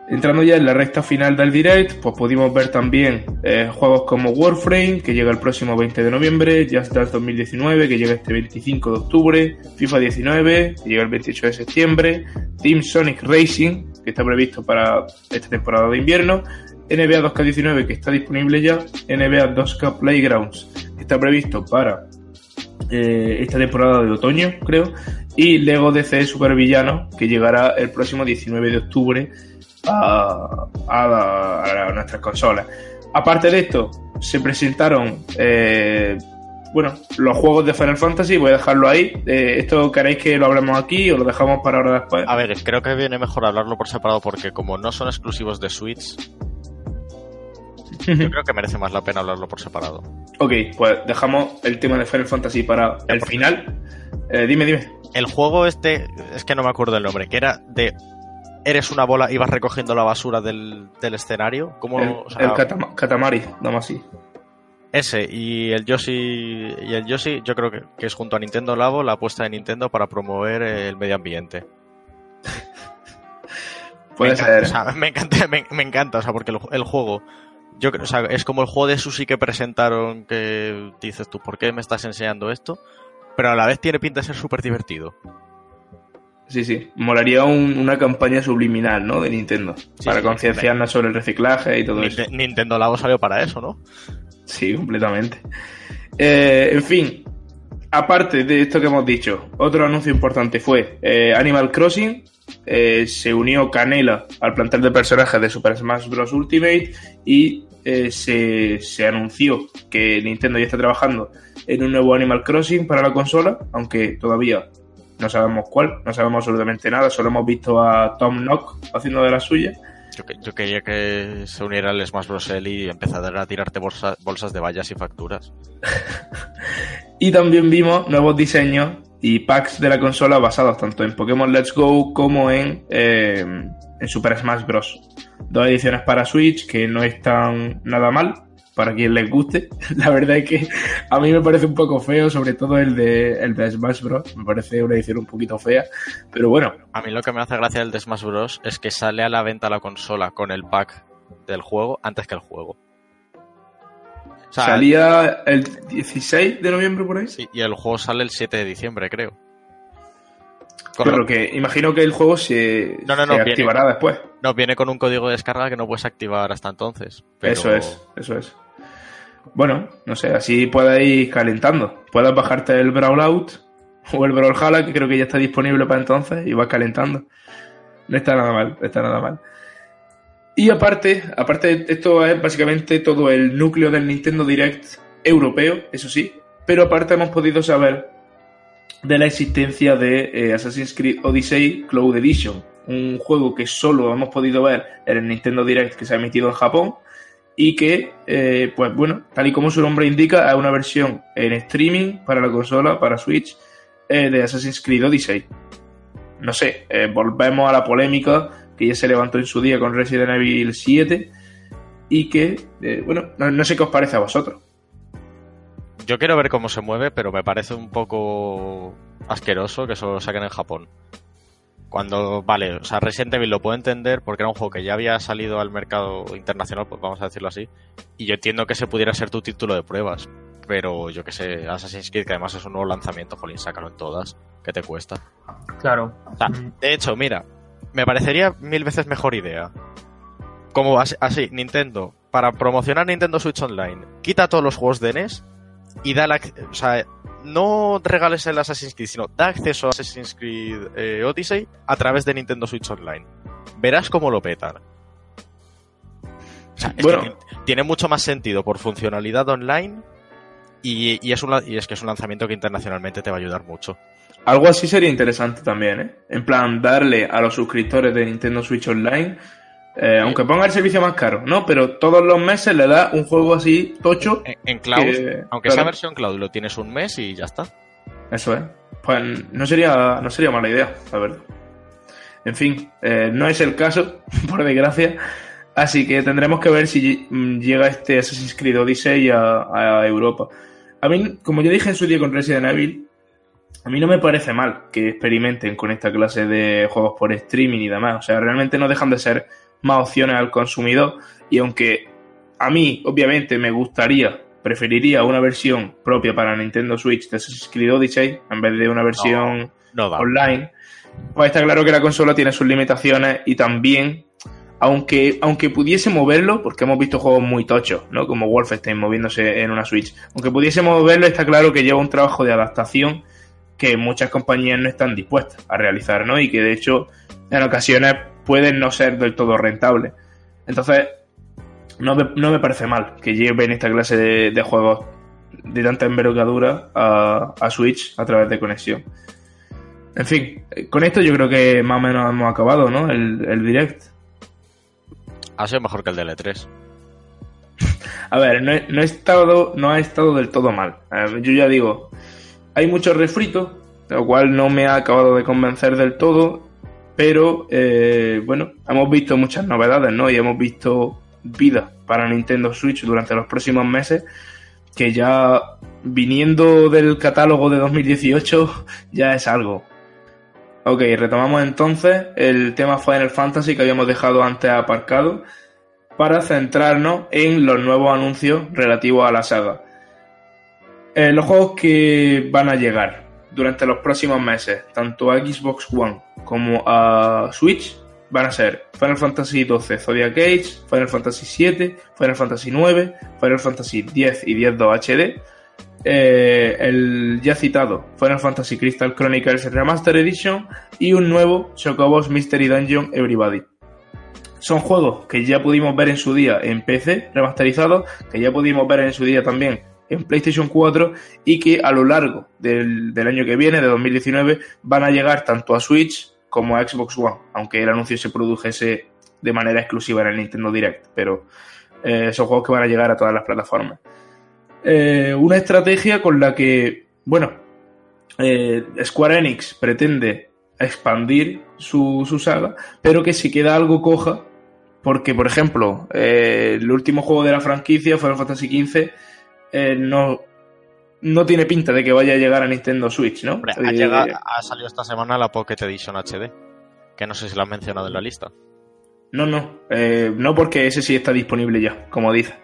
Entrando ya en la recta final del direct, pues pudimos ver también eh, juegos como Warframe, que llega el próximo 20 de noviembre, Just Dance 2019, que llega este 25 de octubre, FIFA 19, que llega el 28 de septiembre, Team Sonic Racing, que está previsto para esta temporada de invierno, NBA 2K19, que está disponible ya, NBA 2K Playgrounds, que está previsto para eh, esta temporada de otoño, creo, y Lego DC Supervillano, que llegará el próximo 19 de octubre a, nuestras consolas. Aparte de esto, se presentaron eh, bueno, los juegos de Final Fantasy, voy a dejarlo ahí. Eh, ¿Esto queréis que lo hablemos aquí o lo dejamos para ahora después? A ver, creo que viene mejor hablarlo por separado porque como no son exclusivos de Switch, yo creo que merece más la pena hablarlo por separado. Ok, pues dejamos el tema de Final Fantasy para el final Eh, dime, dime. El juego este, es que no me acuerdo el nombre, que era de eres una bola y vas recogiendo la basura del, del escenario. ¿Cómo, El, o sea, el Katama- Katamari, damos así. ese y el Yoshi y el Yoshi, yo creo que, que es junto a Nintendo Labo la apuesta de Nintendo para promover el medio ambiente. Puede me encanta, ser. o sea, me encanta, me, me encanta, o sea, porque el, el juego, yo creo, o sea, es como el juego de sushi que presentaron que dices tú, ¿por qué me estás enseñando esto? Pero a la vez tiene pinta de ser súper divertido. Sí, sí. Molaría un- una campaña subliminal, ¿no? De Nintendo. para sí, concienciarnos sobre el reciclaje y todo eso. Ninte- Nintendo Labo salió para eso, ¿no? Sí, completamente. Eh, en fin, aparte de esto que hemos dicho, otro anuncio importante fue eh, Animal Crossing. Eh, se unió Canela al plantel de personajes de Super Smash Bros. Ultimate y eh, se, se anunció que Nintendo ya está trabajando en un nuevo Animal Crossing para la consola, aunque todavía no sabemos cuál, no sabemos absolutamente nada, solo hemos visto a Tom Nook haciendo de la suya. Yo, que- yo quería que se uniera el Smash Bros. L y empezara a tirarte bolsa- bolsas de vallas y facturas. Y también vimos nuevos diseños y packs de la consola basados tanto en Pokémon Let's Go como en, eh, en Super Smash Bros. Dos ediciones para Switch que no están nada mal, para quien les guste. La verdad es que a mí me parece un poco feo, sobre todo el de, el de Smash Bros. Me parece una edición un poquito fea, pero bueno, A mí lo que me hace gracia del de Smash Bros. es que sale a la venta la consola con el pack del juego antes que el juego. O sea, salía el 16 de noviembre por ahí. sí, y el juego sale el 7 de diciembre, creo. Con Pero lo- que imagino que el juego se, No, no, no, se viene- activará después. No, viene con un código de descarga que no puedes activar hasta entonces. pero- Eso es, eso es. Bueno, no sé, así puedes ir calentando. Puedes bajarte el Brawlout o el Brawlhalla, que creo que ya está disponible para entonces, y vas calentando. No está nada mal, no está nada mal. Y aparte, aparte, esto es básicamente todo el núcleo del Nintendo Direct europeo, eso sí. Pero aparte hemos podido saber de la existencia de eh, Assassin's Creed Odyssey Cloud Edition, un juego que solo hemos podido ver en el Nintendo Direct que se ha emitido en Japón y que, eh, pues bueno, tal y como su nombre indica, es una versión en streaming para la consola, para Switch, eh, de Assassin's Creed Odyssey. No sé, volvemos a la polémica que ya se levantó en su día con Resident Evil 7 y que, eh, bueno, no, no sé qué os parece a vosotros. Yo quiero ver cómo se mueve, pero me parece un poco asqueroso que eso lo saquen en Japón. Cuando, vale, o sea, Resident Evil lo puedo entender porque era un juego que ya había salido al mercado internacional, pues vamos a decirlo así. Y yo entiendo que ese pudiera ser tu título de pruebas. Pero yo que sé, Assassin's Creed, que además es un nuevo lanzamiento, jolín, sácalo en todas. ¿Qué te cuesta? Claro. O sea, de hecho, mira, me parecería mil veces mejor idea. Como así, así, Nintendo, para promocionar Nintendo Switch Online, quita todos los juegos de NES y da la, o sea, no regales el Assassin's Creed, sino da acceso a Assassin's Creed eh, Odyssey a través de Nintendo Switch Online. Verás cómo lo petan. O sea, es Bueno. que tiene mucho más sentido por funcionalidad online y, y es un, y es que es un lanzamiento que internacionalmente te va a ayudar mucho. Algo así sería interesante también, ¿eh? En plan, darle a los suscriptores de Nintendo Switch Online, eh, aunque ponga el servicio más caro, ¿no? Pero todos los meses le da un juego así tocho. En, en cloud, que- aunque sea claro, versión cloud, lo tienes un mes y ya está. Eso es. Pues no sería, no sería mala idea, la verdad. En fin, eh, no es el caso, por desgracia. Así que tendremos que ver si mm, llega este Assassin's Creed Odyssey a, a Europa. A mí, como yo dije en su día con Resident Evil, a mí no me parece mal que experimenten con esta clase de juegos por streaming y demás. O sea, realmente no dejan de ser más opciones al consumidor. Y aunque a mí, obviamente, me gustaría, preferiría una versión propia para Nintendo Switch de Assassin's Creed Odyssey en vez de una versión No da. online, pues está claro que la consola tiene sus limitaciones y también, aunque, aunque pudiese moverlo, porque hemos visto juegos muy tochos, ¿no? Como Wolfenstein moviéndose en una Switch, aunque pudiese moverlo, está claro que lleva un trabajo de adaptación que muchas compañías no están dispuestas a realizar, ¿no? Y que de hecho en ocasiones pueden no ser del todo rentables. Entonces, no me, no me parece mal que lleven esta clase de, de juegos de tanta envergadura a, a Switch a través de conexión. En fin, con esto yo creo que más o menos hemos acabado, ¿no? El, el direct. Ha sido mejor que el de L3. A ver, no, he- no he estado, no ha estado del todo mal. Eh, yo ya digo, hay mucho refrito, lo cual no me ha acabado de convencer del todo, pero eh, bueno, hemos visto muchas novedades, ¿no? Y hemos visto vida para Nintendo Switch durante los próximos meses, que ya viniendo del catálogo de 2018 ya es algo. Ok, retomamos entonces el tema Final Fantasy que habíamos dejado antes aparcado para centrarnos en los nuevos anuncios relativos a la saga. Eh, los juegos que van a llegar durante los próximos meses, tanto a Xbox One como a Switch, van a ser Final Fantasy XII Zodiac Age, Final Fantasy VII, Final Fantasy IX, Final Fantasy X y X-2 HD, eh, el ya citado Final Fantasy Crystal Chronicles Remaster Edition y un nuevo Chocobos Mystery Dungeon Everybody. Son juegos que ya pudimos ver en su día en PC remasterizados, que ya pudimos ver en su día también en PlayStation 4 y que a lo largo del, año que viene, de 2019, van a llegar tanto a Switch como a Xbox One, aunque el anuncio se produjese de manera exclusiva en el Nintendo Direct, pero eh, son juegos que van a llegar a todas las plataformas. Eh, una estrategia con la que, bueno, eh, Square Enix pretende expandir su, su, saga, pero que si queda algo coja, porque, por ejemplo, el último juego de la franquicia, Final Fantasy XV, eh, no, no tiene pinta de que vaya a llegar a Nintendo Switch, ¿no? ha, llegado, ha, salido esta semana la Pocket Edition HD, que no sé si la han mencionado en la lista. No, no, eh, no porque ese sí está disponible ya, como dice.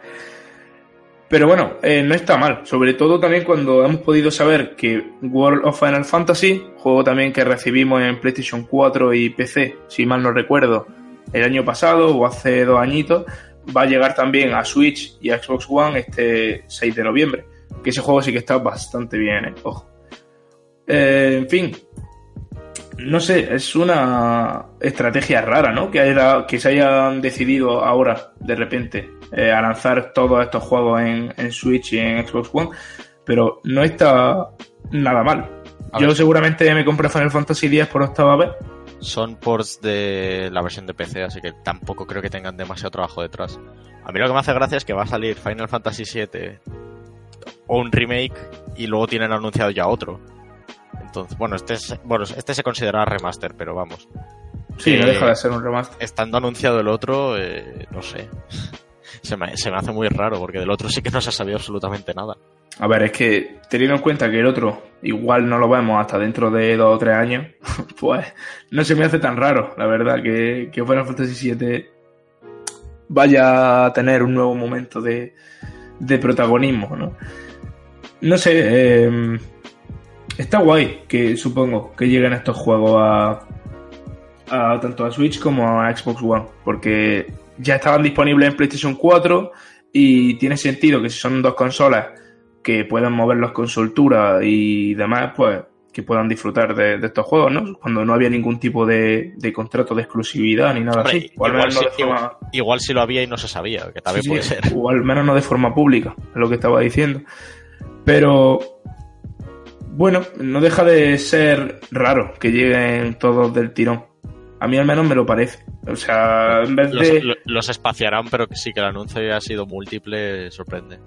Pero bueno, eh, no está mal, sobre todo también cuando hemos podido saber que World of Final Fantasy, juego también que recibimos en PlayStation 4 y PC, si mal no recuerdo, el año pasado o hace dos añitos, va a llegar también a Switch y a Xbox One este 6 de noviembre. Que ese juego sí que está bastante bien, ¿eh? ojo. Eh, en fin, no sé, es una estrategia rara, ¿no? Que, haya, que se hayan decidido ahora, de repente, eh, a lanzar todos estos juegos en, en, Switch y en Xbox One, pero no está nada mal. Yo seguramente me compré Final Fantasy X por octava vez son ports de la versión de PC, así que tampoco creo que tengan demasiado trabajo detrás. A mí lo que me hace gracia es que va a salir Final Fantasy VII o un remake y luego tienen anunciado ya otro. Entonces, bueno, este, bueno, este se considera remaster, pero vamos. Sí, no deja de ser un remaster. Estando anunciado el otro, eh, no sé. se, me, se me hace muy raro porque del otro sí que no se ha sabido absolutamente nada. A ver, es que teniendo en cuenta que el otro igual no lo vemos hasta dentro de dos o tres años, pues no se me hace tan raro, la verdad, que, que Final Fantasy VII vaya a tener un nuevo momento de, de protagonismo, ¿no? No sé, em, está guay que supongo que lleguen estos juegos a, a tanto a Switch como a Xbox One, porque ya estaban disponibles en PlayStation 4 y tiene sentido que si son dos consolas que puedan moverlos con soltura y demás, pues que puedan disfrutar de, estos juegos, ¿no? Cuando no había ningún tipo de, contrato de exclusividad ni nada así. igual, si, lo había y no se sabía, que también puede ser. O al menos no de forma pública, es lo que estaba diciendo. Pero, bueno, no deja de ser raro que lleguen todos del tirón. A mí al menos me lo parece. O sea, en vez de... Los, los espaciarán, pero que sí que el anuncio ha sido múltiple, sorprende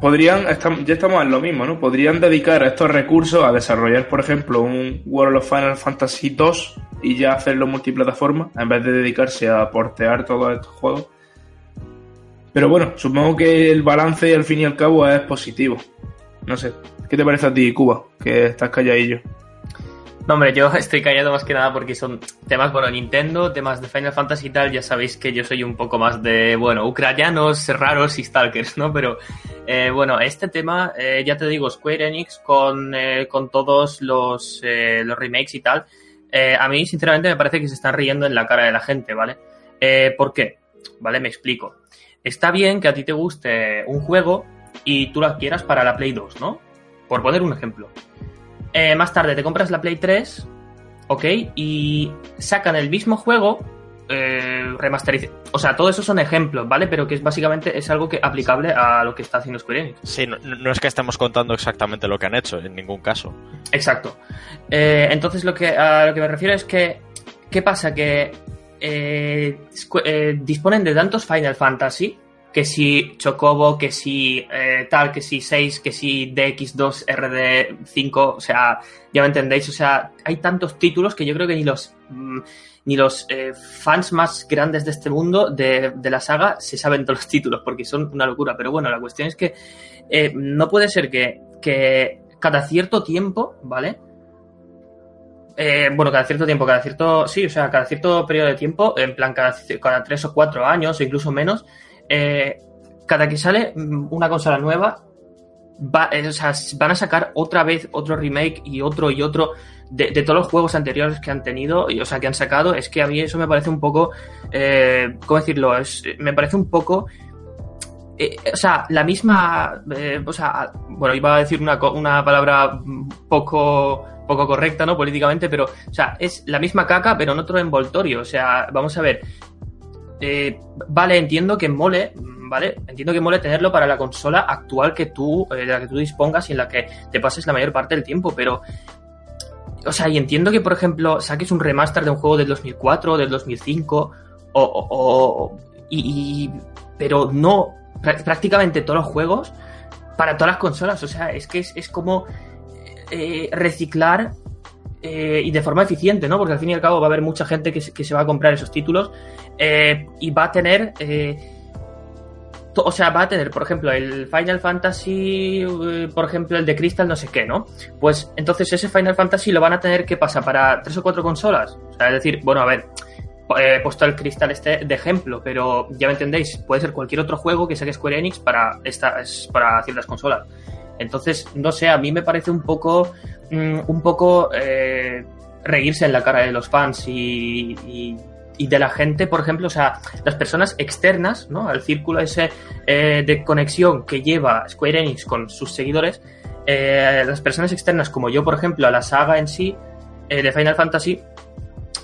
podrían, ya estamos en lo mismo, ¿no? Podrían dedicar estos recursos a desarrollar, por ejemplo, un World of Final Fantasy 2 y ya hacerlo multiplataforma, en vez de dedicarse a portear todos estos juegos. Pero bueno, supongo que el balance al fin y al cabo es positivo. No sé, ¿qué te parece a ti, Cuba? Que estás calladillo. No, hombre, yo estoy callado más que nada porque son temas, bueno, Nintendo, temas de Final Fantasy y tal, ya sabéis que yo soy un poco más de, bueno, ucranianos, raros y stalkers, ¿no? Pero, eh, bueno, este tema, eh, ya te digo, Square Enix con, eh, con todos los, los remakes y tal, a mí, sinceramente, me parece que se están riendo en la cara de la gente, ¿vale? ¿Por qué? ¿Vale? Me explico. Está bien que a ti te guste un juego y tú lo adquieras para la Play 2, ¿no? Por poner un ejemplo. Eh, más tarde te compras la Play 3, ¿ok? Y sacan el mismo juego eh, remasterizado. O sea, todo eso son ejemplos, ¿vale? Pero que es básicamente es algo que aplicable a lo que está haciendo Square Enix. Sí, no, es que estemos contando exactamente lo que han hecho, en ningún caso. Exacto. Eh, entonces, lo que, a lo que me refiero es que, ¿qué pasa? Que eh, disponen de tantos Final Fantasy que si Chocobo, que si eh, tal, que si 6, que si DX2, RD5, o sea, ya me entendéis, o sea, hay tantos títulos que yo creo que ni los mm, ni los eh, fans más grandes de este mundo, de, de, la saga, se saben todos los títulos, porque son una locura. Pero bueno, la cuestión es que eh, no puede ser que, que cada cierto tiempo, ¿vale? Eh, bueno, cada cierto tiempo, cada cierto, sí, o sea, cada cierto periodo de tiempo, en plan cada, cada tres o cuatro años o incluso menos, eh, cada que sale una consola nueva, va, eh, o sea, van a sacar otra vez otro remake y otro y otro de, todos los juegos anteriores que han tenido, o sea, que han sacado. Es que a mí eso me parece un poco, eh, ¿cómo decirlo? Me parece un poco eh, o sea, la misma, o sea, bueno, iba a decir una, una palabra poco, poco correcta, ¿no? Políticamente, pero, o sea, es la misma caca, pero en otro envoltorio. O sea, vamos a ver. Eh, vale, entiendo que mole, ¿vale? Entiendo que mole tenerlo para la consola actual que tú, de la que tú dispongas y en la que te pases la mayor parte del tiempo, pero o sea, y entiendo que, por ejemplo, saques un remaster de un juego del 2004, del 2005, o, o, o y, pero no prácticamente todos los juegos para todas las consolas. O sea, es que es, es como eh, reciclar eh, y de forma eficiente, ¿no? Porque al fin y al cabo va a haber mucha gente que, que se va a comprar esos títulos eh, y va a tener. o sea, va a tener, por ejemplo, el Final Fantasy, por ejemplo, el de Crystal, no sé qué, ¿no? Pues entonces ese Final Fantasy lo van a tener que pasar para tres o cuatro consolas. O sea, es decir, bueno, a ver, he puesto el cristal este de ejemplo, pero ya me entendéis, puede ser cualquier otro juego que saque Square Enix para, esta, para ciertas consolas. Entonces, no sé, a mí me parece un poco, mm, un poco eh, reírse en la cara de los fans y, y, y, de la gente, por ejemplo, o sea, las personas externas, ¿no? Al círculo ese eh, de conexión que lleva Square Enix con sus seguidores, eh, las personas externas como yo, por ejemplo, a la saga en sí eh, de Final Fantasy,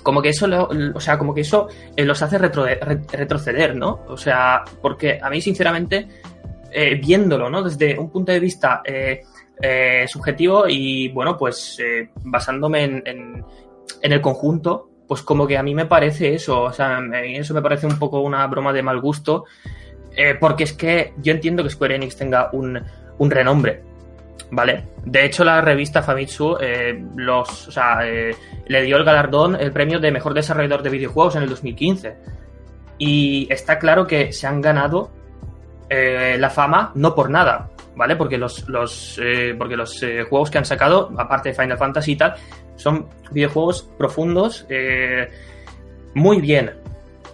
como que eso, lo, o sea, como que eso eh, los hace retro, re, retroceder, ¿no? O sea, porque a mí, sinceramente, eh, viéndolo, ¿no? Desde un punto de vista eh, eh subjetivo y, bueno, pues basándome en, en, el conjunto, pues como que a mí me parece eso, o sea, eso me parece un poco una broma de mal gusto, porque es que yo entiendo que Square Enix tenga un, un renombre, ¿vale? De hecho, la revista Famitsu los, o sea, le dio el galardón, el premio de mejor desarrollador de videojuegos en el 2015. Y está claro que se han ganado eh, la fama no por nada, ¿vale? Porque los, los, eh, porque los eh, juegos que han sacado, aparte de Final Fantasy y tal, son videojuegos profundos, muy bien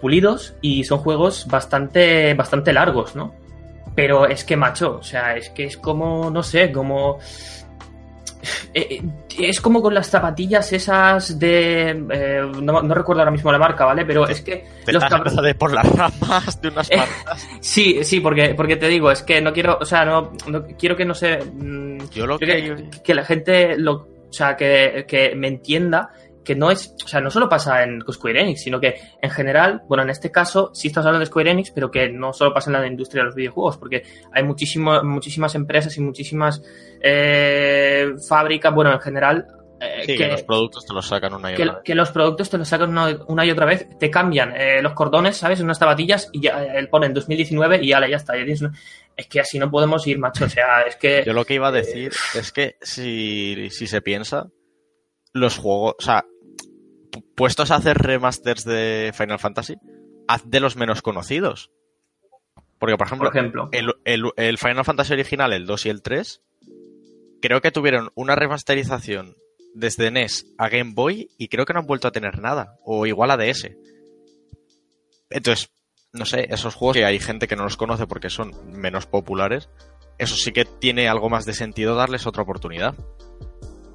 pulidos y son juegos bastante, bastante largos, ¿no? Pero es que, macho, o sea, es que es como, no sé, como... Eh, es como con las zapatillas esas de... Eh, no, no, recuerdo ahora mismo la marca, ¿vale? Pero es que... Los cabros... de por las ramas de unas marcas. Eh, sí, sí, porque, porque te digo, es que no quiero, o sea, no, no quiero que no sé... Yo lo que... Que, que la gente, lo, o sea, que, que me entienda que no es, o sea, no solo pasa en Square Enix, sino que en general, bueno, en este caso sí estamos hablando de Square Enix, pero que no solo pasa en la industria de los videojuegos, porque hay muchísimo, muchísimas empresas y muchísimas eh, fábricas, bueno, en general. Eh, sí, que, que, los productos te los sacan una y que, otra vez. Que los productos te los sacan una, una y otra vez, te cambian eh, los cordones, ¿sabes? Unas zapatillas y ya él pone en 2019 y ya, ya está. Ya tienes una... Es que así no podemos ir, macho. O sea, es que. Yo lo que iba a decir es que si, si se piensa, los juegos, o sea, puestos a hacer remasters de Final Fantasy, haz de los menos conocidos. Porque, por ejemplo, por ejemplo. El, el, el, Final Fantasy original, el 2 y el 3, creo que tuvieron una remasterización desde NES a Game Boy y creo que no han vuelto a tener nada. O igual a DS. Entonces, no sé, esos juegos que hay gente que no los conoce porque son menos populares, eso sí que tiene algo más de sentido darles otra oportunidad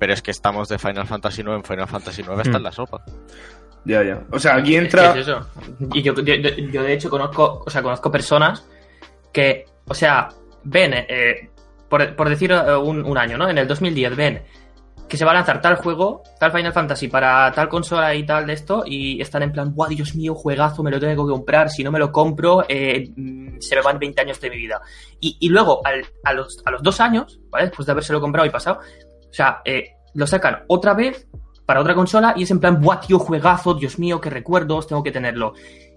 pero es que estamos de Final Fantasy IX en Final Fantasy IX está en la sopa. Ya, ya. O sea, aquí entra. Es eso. Y yo, yo, yo, de hecho conozco, o sea, conozco personas que, o sea, ven, eh, por, por, decir un, un, año, ¿no? En el 2010 ven que se va a lanzar tal juego, tal Final Fantasy para tal consola y tal de esto, y están en plan, ¡guau, Dios mío, juegazo, me lo tengo que comprar! Si no me lo compro, eh, se me van 20 años de mi vida. Y, y luego, al, a, los, a los dos años, ¿vale? Después de habérselo comprado y pasado, o sea, eh, lo sacan otra vez para otra consola y es en plan, ¡buah, tío, juegazo! Dios mío, qué recuerdos, tengo que tenerlo.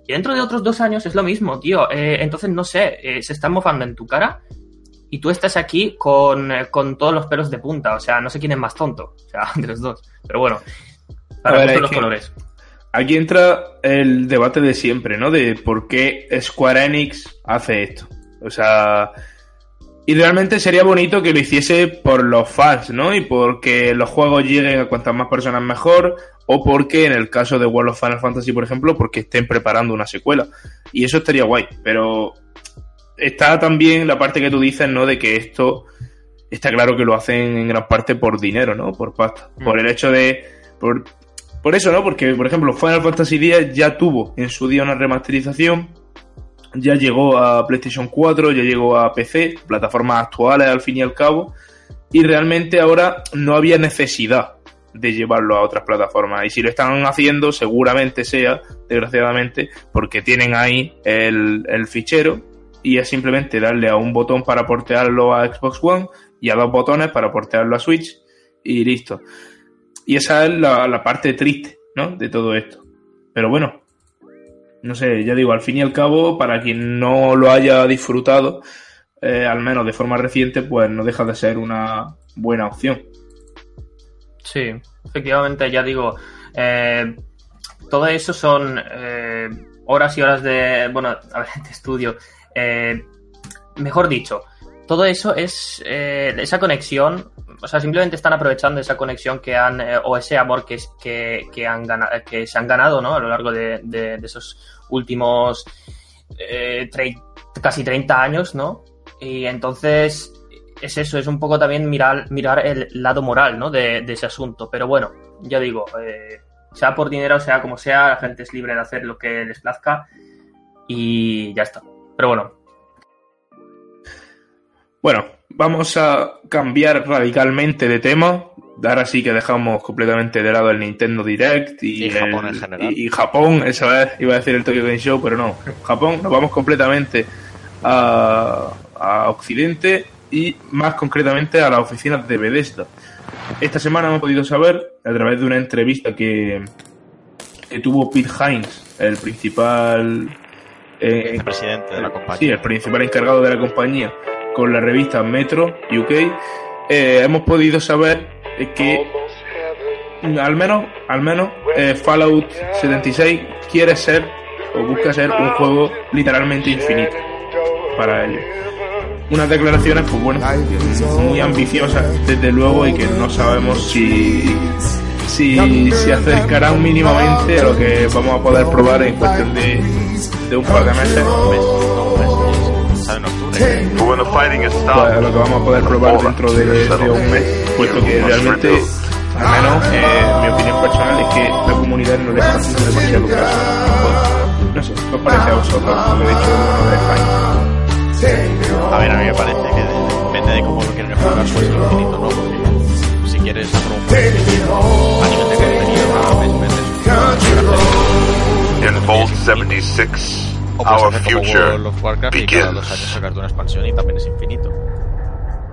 Y dentro de otros dos años es lo mismo, tío. Eh, entonces, no sé, eh, se están mofando en tu cara y tú estás aquí con, eh, con, todos los pelos de punta. O sea, no sé quién es más tonto. O sea, de los dos. Pero bueno, para ver, los colores. Aquí entra el debate de siempre, ¿no? De por qué Square Enix hace esto. O sea, y realmente sería bonito que lo hiciese por los fans, ¿no? Y porque los juegos lleguen a cuantas más personas mejor, o porque en el caso de World of Final Fantasy, por ejemplo, porque estén preparando una secuela. Y eso estaría guay, pero está también la parte que tú dices, ¿no? De que esto está claro que lo hacen en gran parte por dinero, ¿no? Por pasta. Mm. Por el hecho de. Por, por eso, ¿no? Porque, por ejemplo, Final Fantasy X ya tuvo en su día una remasterización. Ya llegó a PlayStation 4, ya llegó a PC, plataformas actuales al fin y al cabo. Y realmente ahora no había necesidad de llevarlo a otras plataformas. Y si lo están haciendo, seguramente sea, desgraciadamente, porque tienen ahí el, el fichero y es simplemente darle a un botón para portearlo a Xbox One y a dos botones para portearlo a Switch y listo. Y esa es la, parte triste, ¿no? De todo esto. Pero bueno, no sé, ya digo, al fin y al cabo, para quien no lo haya disfrutado, eh, al menos de forma reciente, pues no deja de ser una buena opción. Sí, efectivamente, ya digo, eh, todo eso son eh, horas y horas de, bueno, a ver, de estudio mejor dicho, todo eso es eh, esa conexión, o sea, simplemente están aprovechando esa conexión que han, eh, o ese amor que, que, que, han ganado, que se han ganado, ¿no? A lo largo de, esos últimos casi 30 años, ¿no? Y entonces es eso, es un poco también mirar, mirar el lado moral, ¿no? De, ese asunto. Pero bueno, ya digo, sea por dinero, sea como sea, la gente es libre de hacer lo que les plazca y ya está. Pero bueno. Bueno, vamos a cambiar radicalmente de tema. Ahora sí que dejamos completamente de lado el Nintendo Direct y, Japón en general. Y, Japón, esa vez iba a decir el Tokyo Game Show, pero no. Japón, nos vamos completamente a, a Occidente y más concretamente a las oficinas de Bethesda. Esta semana hemos podido saber, a través de una entrevista que, que tuvo Pete Hines, el principal eh, el presidente de la compañía. Sí, el principal encargado de la compañía con la revista Metro UK, eh, hemos podido saber que al menos, al menos eh, Fallout 76 quiere ser o busca ser un juego literalmente infinito para ellos. Unas declaraciones, pues bueno, muy ambiciosas desde luego y que no sabemos si si se acercarán mínimamente a lo que vamos a poder probar en cuestión de, de un par de meses. Lo que vamos a poder probar dentro de, de un mes, puesto que realmente, al menos eh, mi opinión personal es que la comunidad no le está haciendo demasiado caso. No sé, ¿qué os parece a vosotros? Como he dicho, de España. A ver, a mí me parece que depende de cómo lo quieren explorar, pues infinito, ¿no? Porque si quieres hacer un juego a nivel de contenido, cada mes metes. In Vault 76, o Our future World of Warcraft y cada dos años sacarte una expansión y también es infinito.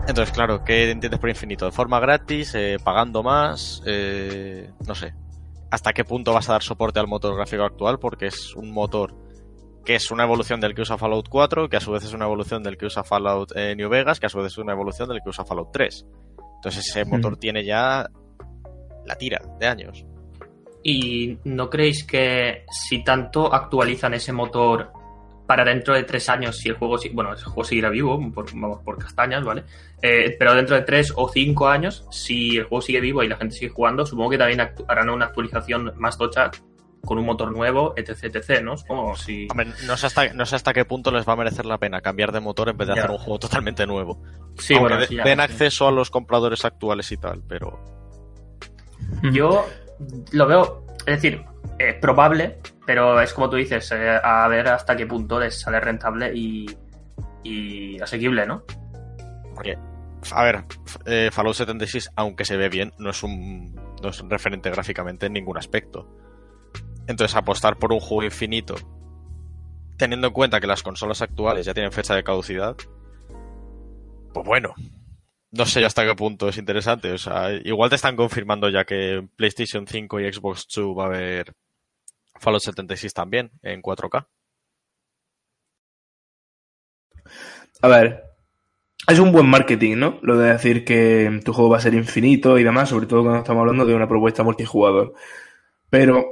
Entonces, claro, ¿qué entiendes por infinito? ¿De forma gratis? Eh, ¿Pagando más? Eh, no sé. ¿Hasta qué punto vas a dar soporte al motor gráfico actual? Porque es un motor que es una evolución del que usa Fallout 4, que a su vez es una evolución del que usa Fallout eh, New Vegas, que a su vez es una evolución del que usa Fallout 3. Entonces ese motor tiene ya la tira de años. ¿Y no creéis que si tanto actualizan ese motor para dentro de tres años, si el juego, bueno, el juego seguirá vivo, por, vamos por castañas, ¿vale? Eh, pero dentro de tres o cinco años, si el juego sigue vivo y la gente sigue jugando, supongo que también harán una actualización más tocha con un motor nuevo, etc, etc, ¿no? como si... no, sé hasta, no sé hasta qué punto les va a merecer la pena cambiar de motor en vez de hacer un juego totalmente nuevo. Sí, bueno, den acceso a los compradores actuales y tal, pero... Yo lo veo, es decir, es probable, pero es como tú dices, eh, a ver hasta qué punto les sale rentable y, y asequible, ¿no? Porque, a ver, eh, Fallout 76, aunque se ve bien, no es un, no es un referente gráficamente en ningún aspecto. Entonces, apostar por un juego infinito, teniendo en cuenta que las consolas actuales ya tienen fecha de caducidad, pues bueno, no sé hasta qué punto es interesante. O sea, igual te están confirmando ya que PlayStation 5 y Xbox 2 va a haber Fallout 76 también, en 4K. A ver, es un buen marketing, ¿no? Lo de decir que tu juego va a ser infinito y demás, sobre todo cuando estamos hablando de una propuesta multijugador. Pero,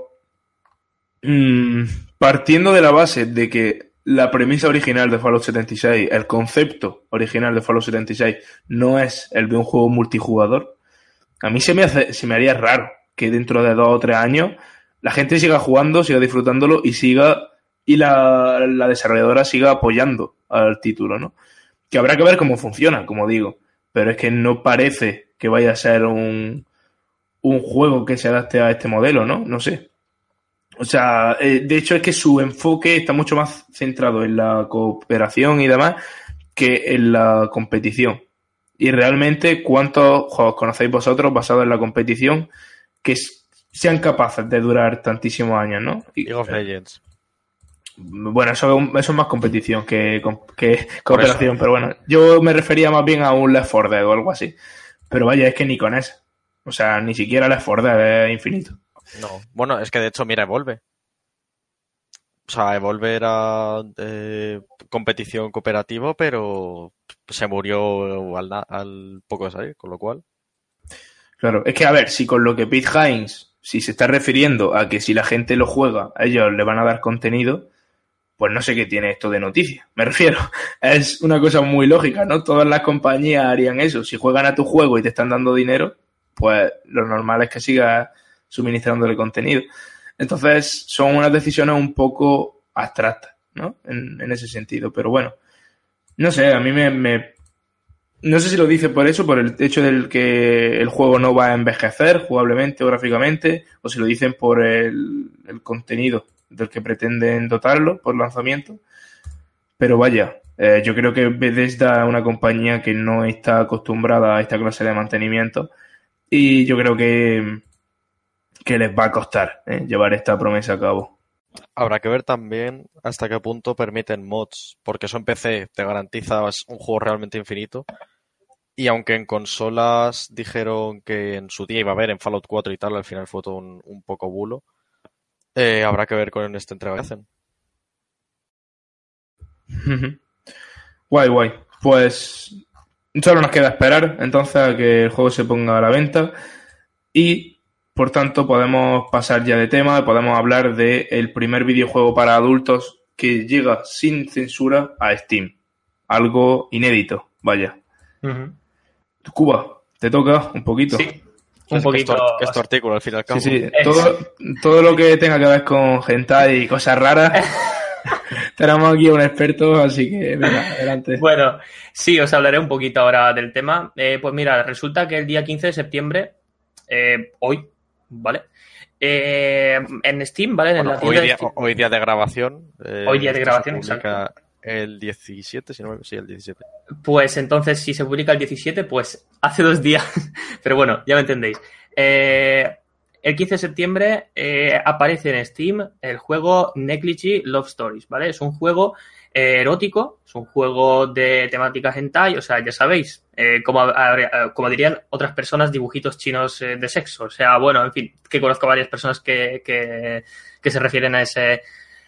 mmm, partiendo de la base de que la premisa original de Fallout 76, el concepto original de Fallout 76 no es el de un juego multijugador, a mí se me, hace, se me haría raro que dentro de dos o tres años la gente siga jugando, siga disfrutándolo y siga y la, la desarrolladora siga apoyando al título, ¿no? Que habrá que ver cómo funciona, como digo, pero es que no parece que vaya a ser un, un juego que se adapte a este modelo, ¿no? No sé. O sea, eh, de hecho es que su enfoque está mucho más centrado en la cooperación y demás que en la competición. Y realmente, ¿cuántos juegos conocéis vosotros basados en la competición que sean capaces de durar tantísimos años, ¿no? League of Legends. Bueno, eso, eso es más competición que, que cooperación, pero bueno, yo me refería más bien a un Left 4 Dead o algo así. Pero vaya, es que ni con eso. O sea, ni siquiera Left 4 Dead es infinito. No, bueno, es que de hecho, mira, Evolve. O sea, Evolve era eh, competición cooperativo, pero se murió al, al, poco de salir, con lo cual. Claro, es que a ver, si con lo que Pete Hines, si se está refiriendo a que si la gente lo juega, a ellos le van a dar contenido, pues no sé qué tiene esto de noticia. Me refiero, es una cosa muy lógica, ¿no? Todas las compañías harían eso. Si juegan a tu juego y te están dando dinero, pues lo normal es que sigas suministrándole contenido. Entonces, son unas decisiones un poco abstractas, ¿no? En, ese sentido. Pero bueno, no sé, a mí me, me, No sé si lo dice por eso, por el hecho del que el juego no va a envejecer jugablemente o gráficamente, o si lo dicen por el, el contenido del que pretenden dotarlo por lanzamiento. Pero vaya, eh, yo creo que Bethesda es una compañía que no está acostumbrada a esta clase de mantenimiento y yo creo que, que les va a costar eh, llevar esta promesa a cabo. Habrá que ver también hasta qué punto permiten mods, porque eso en PC te garantiza un juego realmente infinito. Y aunque en consolas dijeron que en su día iba a haber en Fallout 4 y tal, al final fue todo un, un poco bulo. Eh, habrá que ver con esta entrega que hacen. guay, guay. Pues solo nos queda esperar entonces a que el juego se ponga a la venta y por tanto podemos pasar ya de tema, podemos hablar del el primer videojuego para adultos que llega sin censura a Steam. Algo inédito, vaya. Uh -huh. Cuba, te toca un poquito. Sí, un poquito. Que es tu artículo, al fin y al cabo. Sí, sí. Todo, todo, lo que tenga que ver con hentai y cosas raras. Tenemos aquí a un experto, así que venga, adelante. Bueno, sí, os hablaré un poquito ahora del tema. Eh, pues mira, resulta que el día 15 de septiembre, eh, hoy, ¿vale? Eh, en Steam, ¿vale? En bueno, la hoy, día, de... hoy, día, de grabación. hoy día de grabación, exacto. El 17, si no sí, el 17. Pues entonces, si se publica el 17, pues hace dos días. Pero bueno, ya me entendéis. Eh, el 15 de septiembre eh, aparece en Steam el juego Negligee Love Stories, ¿vale? Es un juego eh, erótico, es un juego de temática hentai, o sea, ya sabéis, eh, como, como, dirían otras personas, dibujitos chinos de sexo. O sea, bueno, en fin, que conozco varias personas que, que, se refieren a, ese,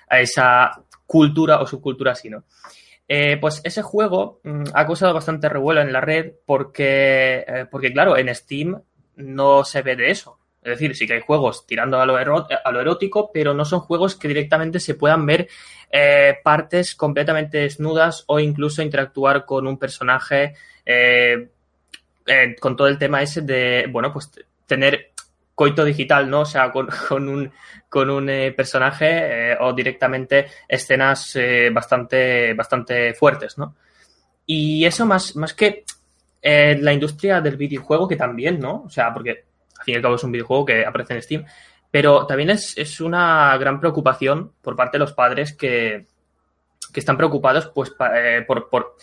a esa cultura o subcultura así, ¿no? Eh, pues ese juego mmm, ha causado bastante revuelo en la red porque, eh, porque, claro, en Steam no se ve de eso. Es decir, sí que hay juegos tirando a lo, a erótico, pero no son juegos que directamente se puedan ver eh, partes completamente desnudas o incluso interactuar con un personaje eh, eh, con todo el tema ese de, bueno, pues tener coito digital, ¿no? O sea, con, un, con un eh, personaje eh, o directamente escenas bastante, bastante fuertes, ¿no? Y eso más, más que la industria del videojuego, que también, ¿no? O sea, porque al fin y al cabo es un videojuego que aparece en Steam, pero también es, es una gran preocupación por parte de los padres que, que están preocupados pues, por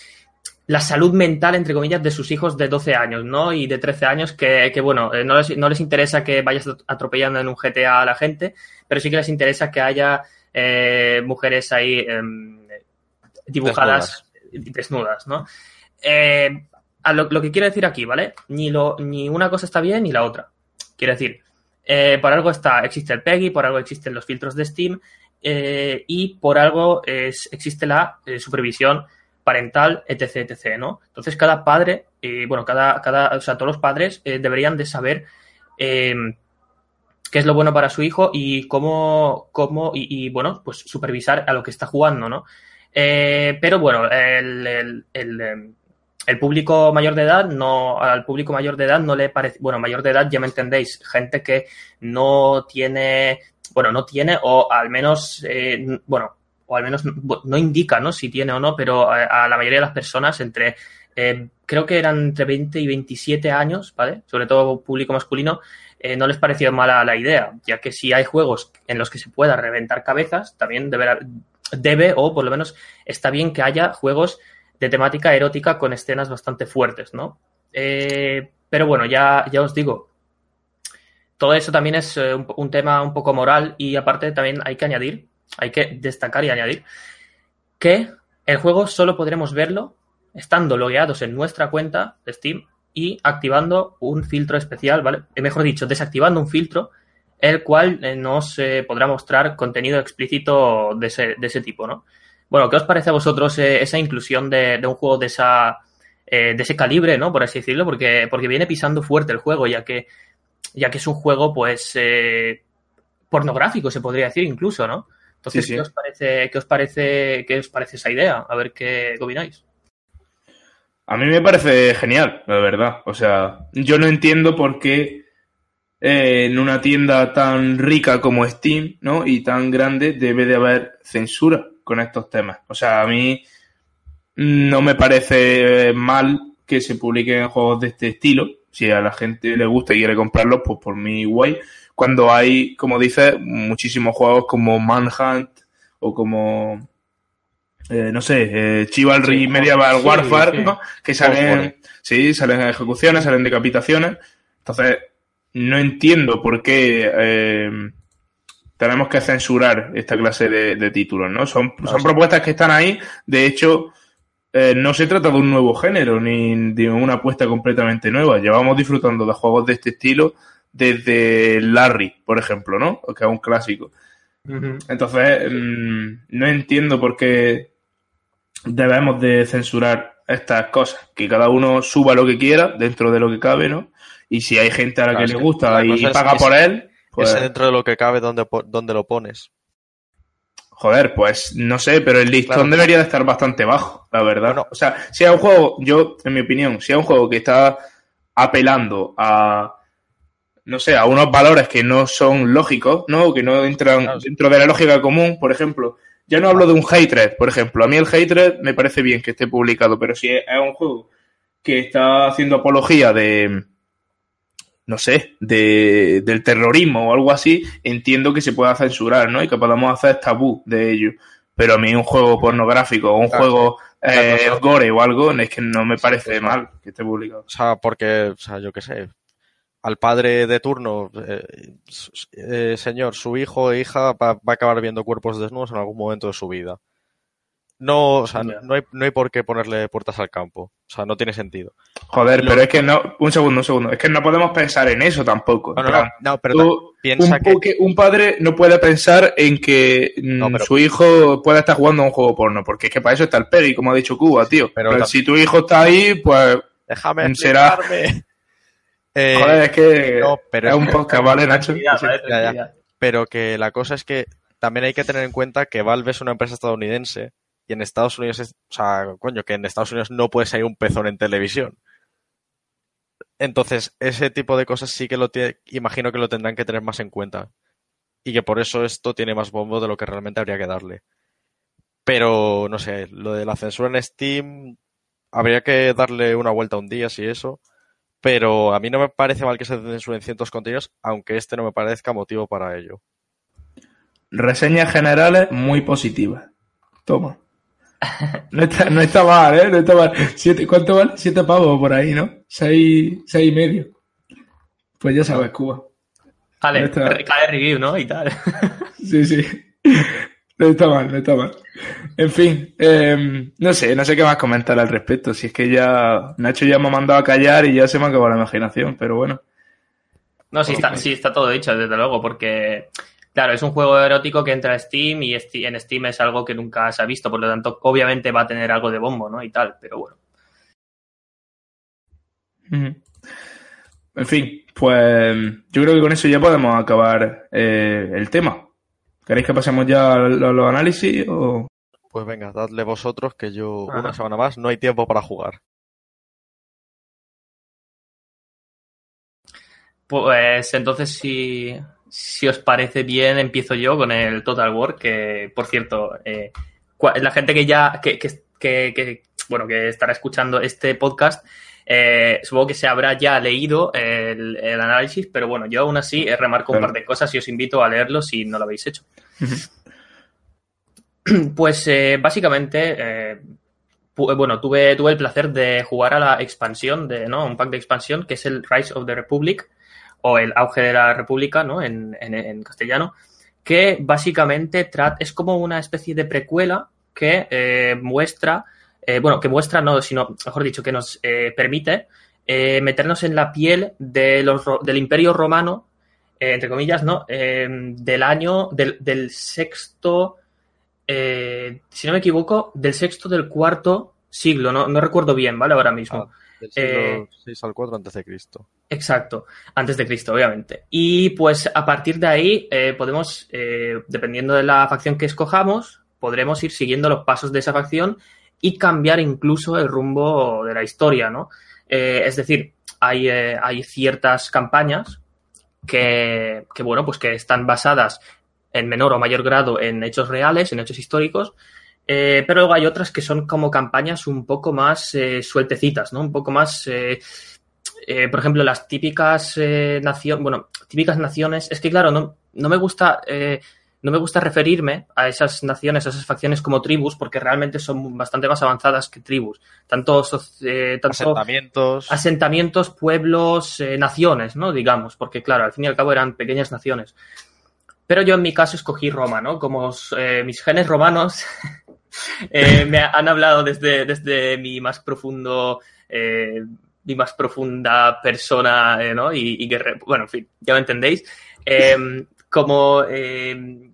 la salud mental, entre comillas, de sus hijos de 12 años, ¿no? Y de 13 años que, que bueno, no les, no les, interesa que vayas atropellando en un GTA a la gente, pero sí que les interesa que haya eh, mujeres ahí eh, dibujadas desnudas, desnudas ¿no? Eh, a lo, lo, que quiero decir aquí, ¿vale? Ni, lo, ni una cosa está bien ni la otra. Quiero decir, Eh, por algo está, existe el PEGI, por algo existen los filtros de Steam eh, y por algo es, existe la eh, supervisión parental, etc, etc, ¿no? Entonces cada padre, eh, bueno, cada, cada, o sea, todos los padres eh, deberían de saber eh, qué es lo bueno para su hijo y cómo, cómo y, bueno, pues supervisar a lo que está jugando, ¿no? Eh, pero bueno, el, público mayor de edad no, al público mayor de edad no le parece, bueno, mayor de edad ya me entendéis, gente que no tiene, bueno, no tiene o al menos, bueno, o al menos no indica, ¿no? Si tiene o no, pero a, la mayoría de las personas entre, eh, creo que eran entre 20 y 27 años, ¿vale? Sobre todo público masculino, eh, no les pareció mala la idea, ya que si hay juegos en los que se pueda reventar cabezas, también debe, o por lo menos está bien que haya juegos de temática erótica con escenas bastante fuertes, ¿no? Eh, pero bueno, ya, ya os digo, todo eso también es un, un, tema un poco moral y aparte también hay que añadir, hay que destacar y añadir que el juego solo podremos verlo estando logueados en nuestra cuenta de Steam y activando un filtro especial, ¿vale? Eh, mejor dicho, desactivando un filtro el cual eh, nos eh, podrá mostrar contenido explícito de ese, de ese tipo, ¿no? Bueno, ¿qué os parece a vosotros esa inclusión de, un juego de esa de ese calibre, ¿no? Por así decirlo, porque, porque viene pisando fuerte el juego, ya que, ya que es un juego, pues, pornográfico, se podría decir incluso, ¿no? Entonces, sí, sí. ¿qué os parece, qué os parece, qué os parece esa idea? A ver qué opináis. A mí me parece genial, la verdad. O sea, yo no entiendo por qué eh, en una tienda tan rica como Steam, ¿no? Y tan grande debe de haber censura con estos temas. O sea, a mí no me parece mal que se publiquen juegos de este estilo. Si a la gente le gusta y quiere comprarlos, pues por mí guay. Cuando hay, como dices, muchísimos juegos como Manhunt o como eh, no sé, eh, Chivalry sí, Medieval sí, Warfare, sí. ¿no? Que salen, sí, salen ejecuciones, salen decapitaciones. Entonces, no entiendo por qué eh, tenemos que censurar esta clase de, de títulos, ¿no? Son, propuestas que están ahí. De hecho, eh, no se trata de un nuevo género ni de una apuesta completamente nueva. Llevamos disfrutando de juegos de este estilo desde Larry, por ejemplo, ¿no? Que es un clásico. Uh -huh. Entonces, mmm, no entiendo por qué debemos de censurar estas cosas. Que cada uno suba lo que quiera dentro de lo que cabe, ¿no? Y si hay gente a la claro, que le gusta y paga por él. Pues... Ese dentro de lo que cabe, ¿dónde, dónde lo pones? Joder, pues no sé, pero el listón claro. debería de estar bastante bajo, la verdad. Bueno, o sea, si hay un juego, yo, en mi opinión, si hay un juego que está apelando a, no sé, a unos valores que no son lógicos, ¿no? Que no entran claro. dentro de la lógica común, por ejemplo. Ya no hablo de un hatred, por ejemplo. A mí el hatred me parece bien que esté publicado, pero si es un juego que está haciendo apología de, no sé, de, del terrorismo o algo así, entiendo que se pueda censurar, ¿no? Y que podamos hacer tabú de ello. Pero a mí un juego pornográfico o un claro, juego eh, gore o algo, es que no me parece sí, mal que esté publicado. O sea, porque, o sea, yo qué sé, al padre de turno, eh, eh, señor, su hijo e hija va, va, a acabar viendo cuerpos desnudos en algún momento de su vida no, o sea, no, hay, no hay por qué ponerle puertas al campo. O sea, no tiene sentido. Joder, Lo... pero es que no, un segundo, un segundo, es que no podemos pensar en eso tampoco. No, no, no, no pero tú, piensa un, que... un padre no puede pensar en que mm, no, pero... su hijo pueda estar jugando a un juego porno, porque es que para eso está el peri, como ha dicho Cuba, tío. Pero, pero si tu hijo está ahí, pues Déjame será... Eh, Joder, es que no, pero es un podcast, ¿vale, Nacho? Ya, ya, ya. Pero que la cosa es que también hay que tener en cuenta que Valve es una empresa estadounidense y en Estados Unidos es, o sea, coño, que en Estados Unidos no puede salir un pezón en televisión. Entonces, ese tipo de cosas sí que lo tiene, imagino que lo tendrán que tener más en cuenta. Y que por eso esto tiene más bombo de lo que realmente habría que darle. Pero, no sé, lo de la censura en Steam, habría que darle una vuelta un día, si eso. Pero a mí no me parece mal que se censuren ciertos contenidos, aunque este no me parezca motivo para ello. Reseñas generales muy positivas. Toma. No está, no está mal, ¿eh? No está mal. Siete, ¿Cuánto vale? Siete pavos por ahí, ¿no? Seis, seis y medio. Pues ya sabes, Cuba. Vale, no está... cae review, ¿no? Y tal. Sí, sí. No está mal, no está mal. En fin, eh, no sé, no sé qué más comentar al respecto. Si es que ya Nacho ya me ha mandado a callar y ya se me ha acabado la imaginación, pero bueno. No, sí está, sí está todo dicho, desde luego, porque, claro, es un juego erótico que entra a Steam y en Steam es algo que nunca se ha visto, por lo tanto, obviamente va a tener algo de bombo, ¿no? Y tal, pero bueno. En fin, pues yo creo que con eso ya podemos acabar eh, el tema. ¿Queréis que pasemos ya a los, análisis o...? Pues venga, dadle vosotros que yo Ajá. una semana más no hay tiempo para jugar. Pues entonces, si, si os parece bien, empiezo yo con el Total War, que, por cierto, eh, la gente que ya, que, que- que- que, bueno, que estará escuchando este podcast, eh, supongo que se habrá ya leído el, el análisis, pero bueno, yo aún así remarco un Claro. par de cosas y os invito a leerlo si no lo habéis hecho. Pues eh, básicamente, eh, bueno, tuve, tuve el placer de jugar a la expansión, de, ¿no? Un pack de expansión que es el Rise of the Republic o el auge de la República, ¿no? En, en- en castellano, que básicamente es como una especie de precuela que muestra, eh, bueno, que muestra, no, sino, mejor dicho, que nos eh, permite eh, meternos en la piel de los, del Imperio Romano, entre comillas, ¿no? Eh, del año, del, del sexto, si no me equivoco, del sexto del cuarto siglo, no, no recuerdo bien, ¿vale? Ahora mismo. Del siglo 6 al 4 antes de Cristo. Exacto, antes de Cristo, obviamente. Y pues a partir de ahí eh, podemos, dependiendo de la facción que escojamos, podremos ir siguiendo los pasos de esa facción y cambiar incluso el rumbo de la historia, ¿no? Eh, es decir, hay, eh, hay ciertas campañas que, que, bueno, pues que están basadas en menor o mayor grado en hechos reales, en hechos históricos, eh, pero luego hay otras que son como campañas un poco más sueltecitas, ¿no? Un poco más... por ejemplo, las típicas naciones, bueno, típicas naciones, es que claro, no, no me gusta, no me gusta referirme a esas naciones, a esas facciones como tribus, porque realmente son bastante más avanzadas que tribus. Tanto, eh, tanto Asentamientos. asentamientos, pueblos, eh, naciones, ¿no? Digamos, porque claro, al fin y al cabo eran pequeñas naciones. Pero yo en mi caso escogí Roma, ¿no? Como eh, mis genes romanos me han hablado desde, desde mi más profundo, mi más profunda persona, eh, ¿no? Y, y bueno, en fin, ya me entendéis. Eh, como, eh,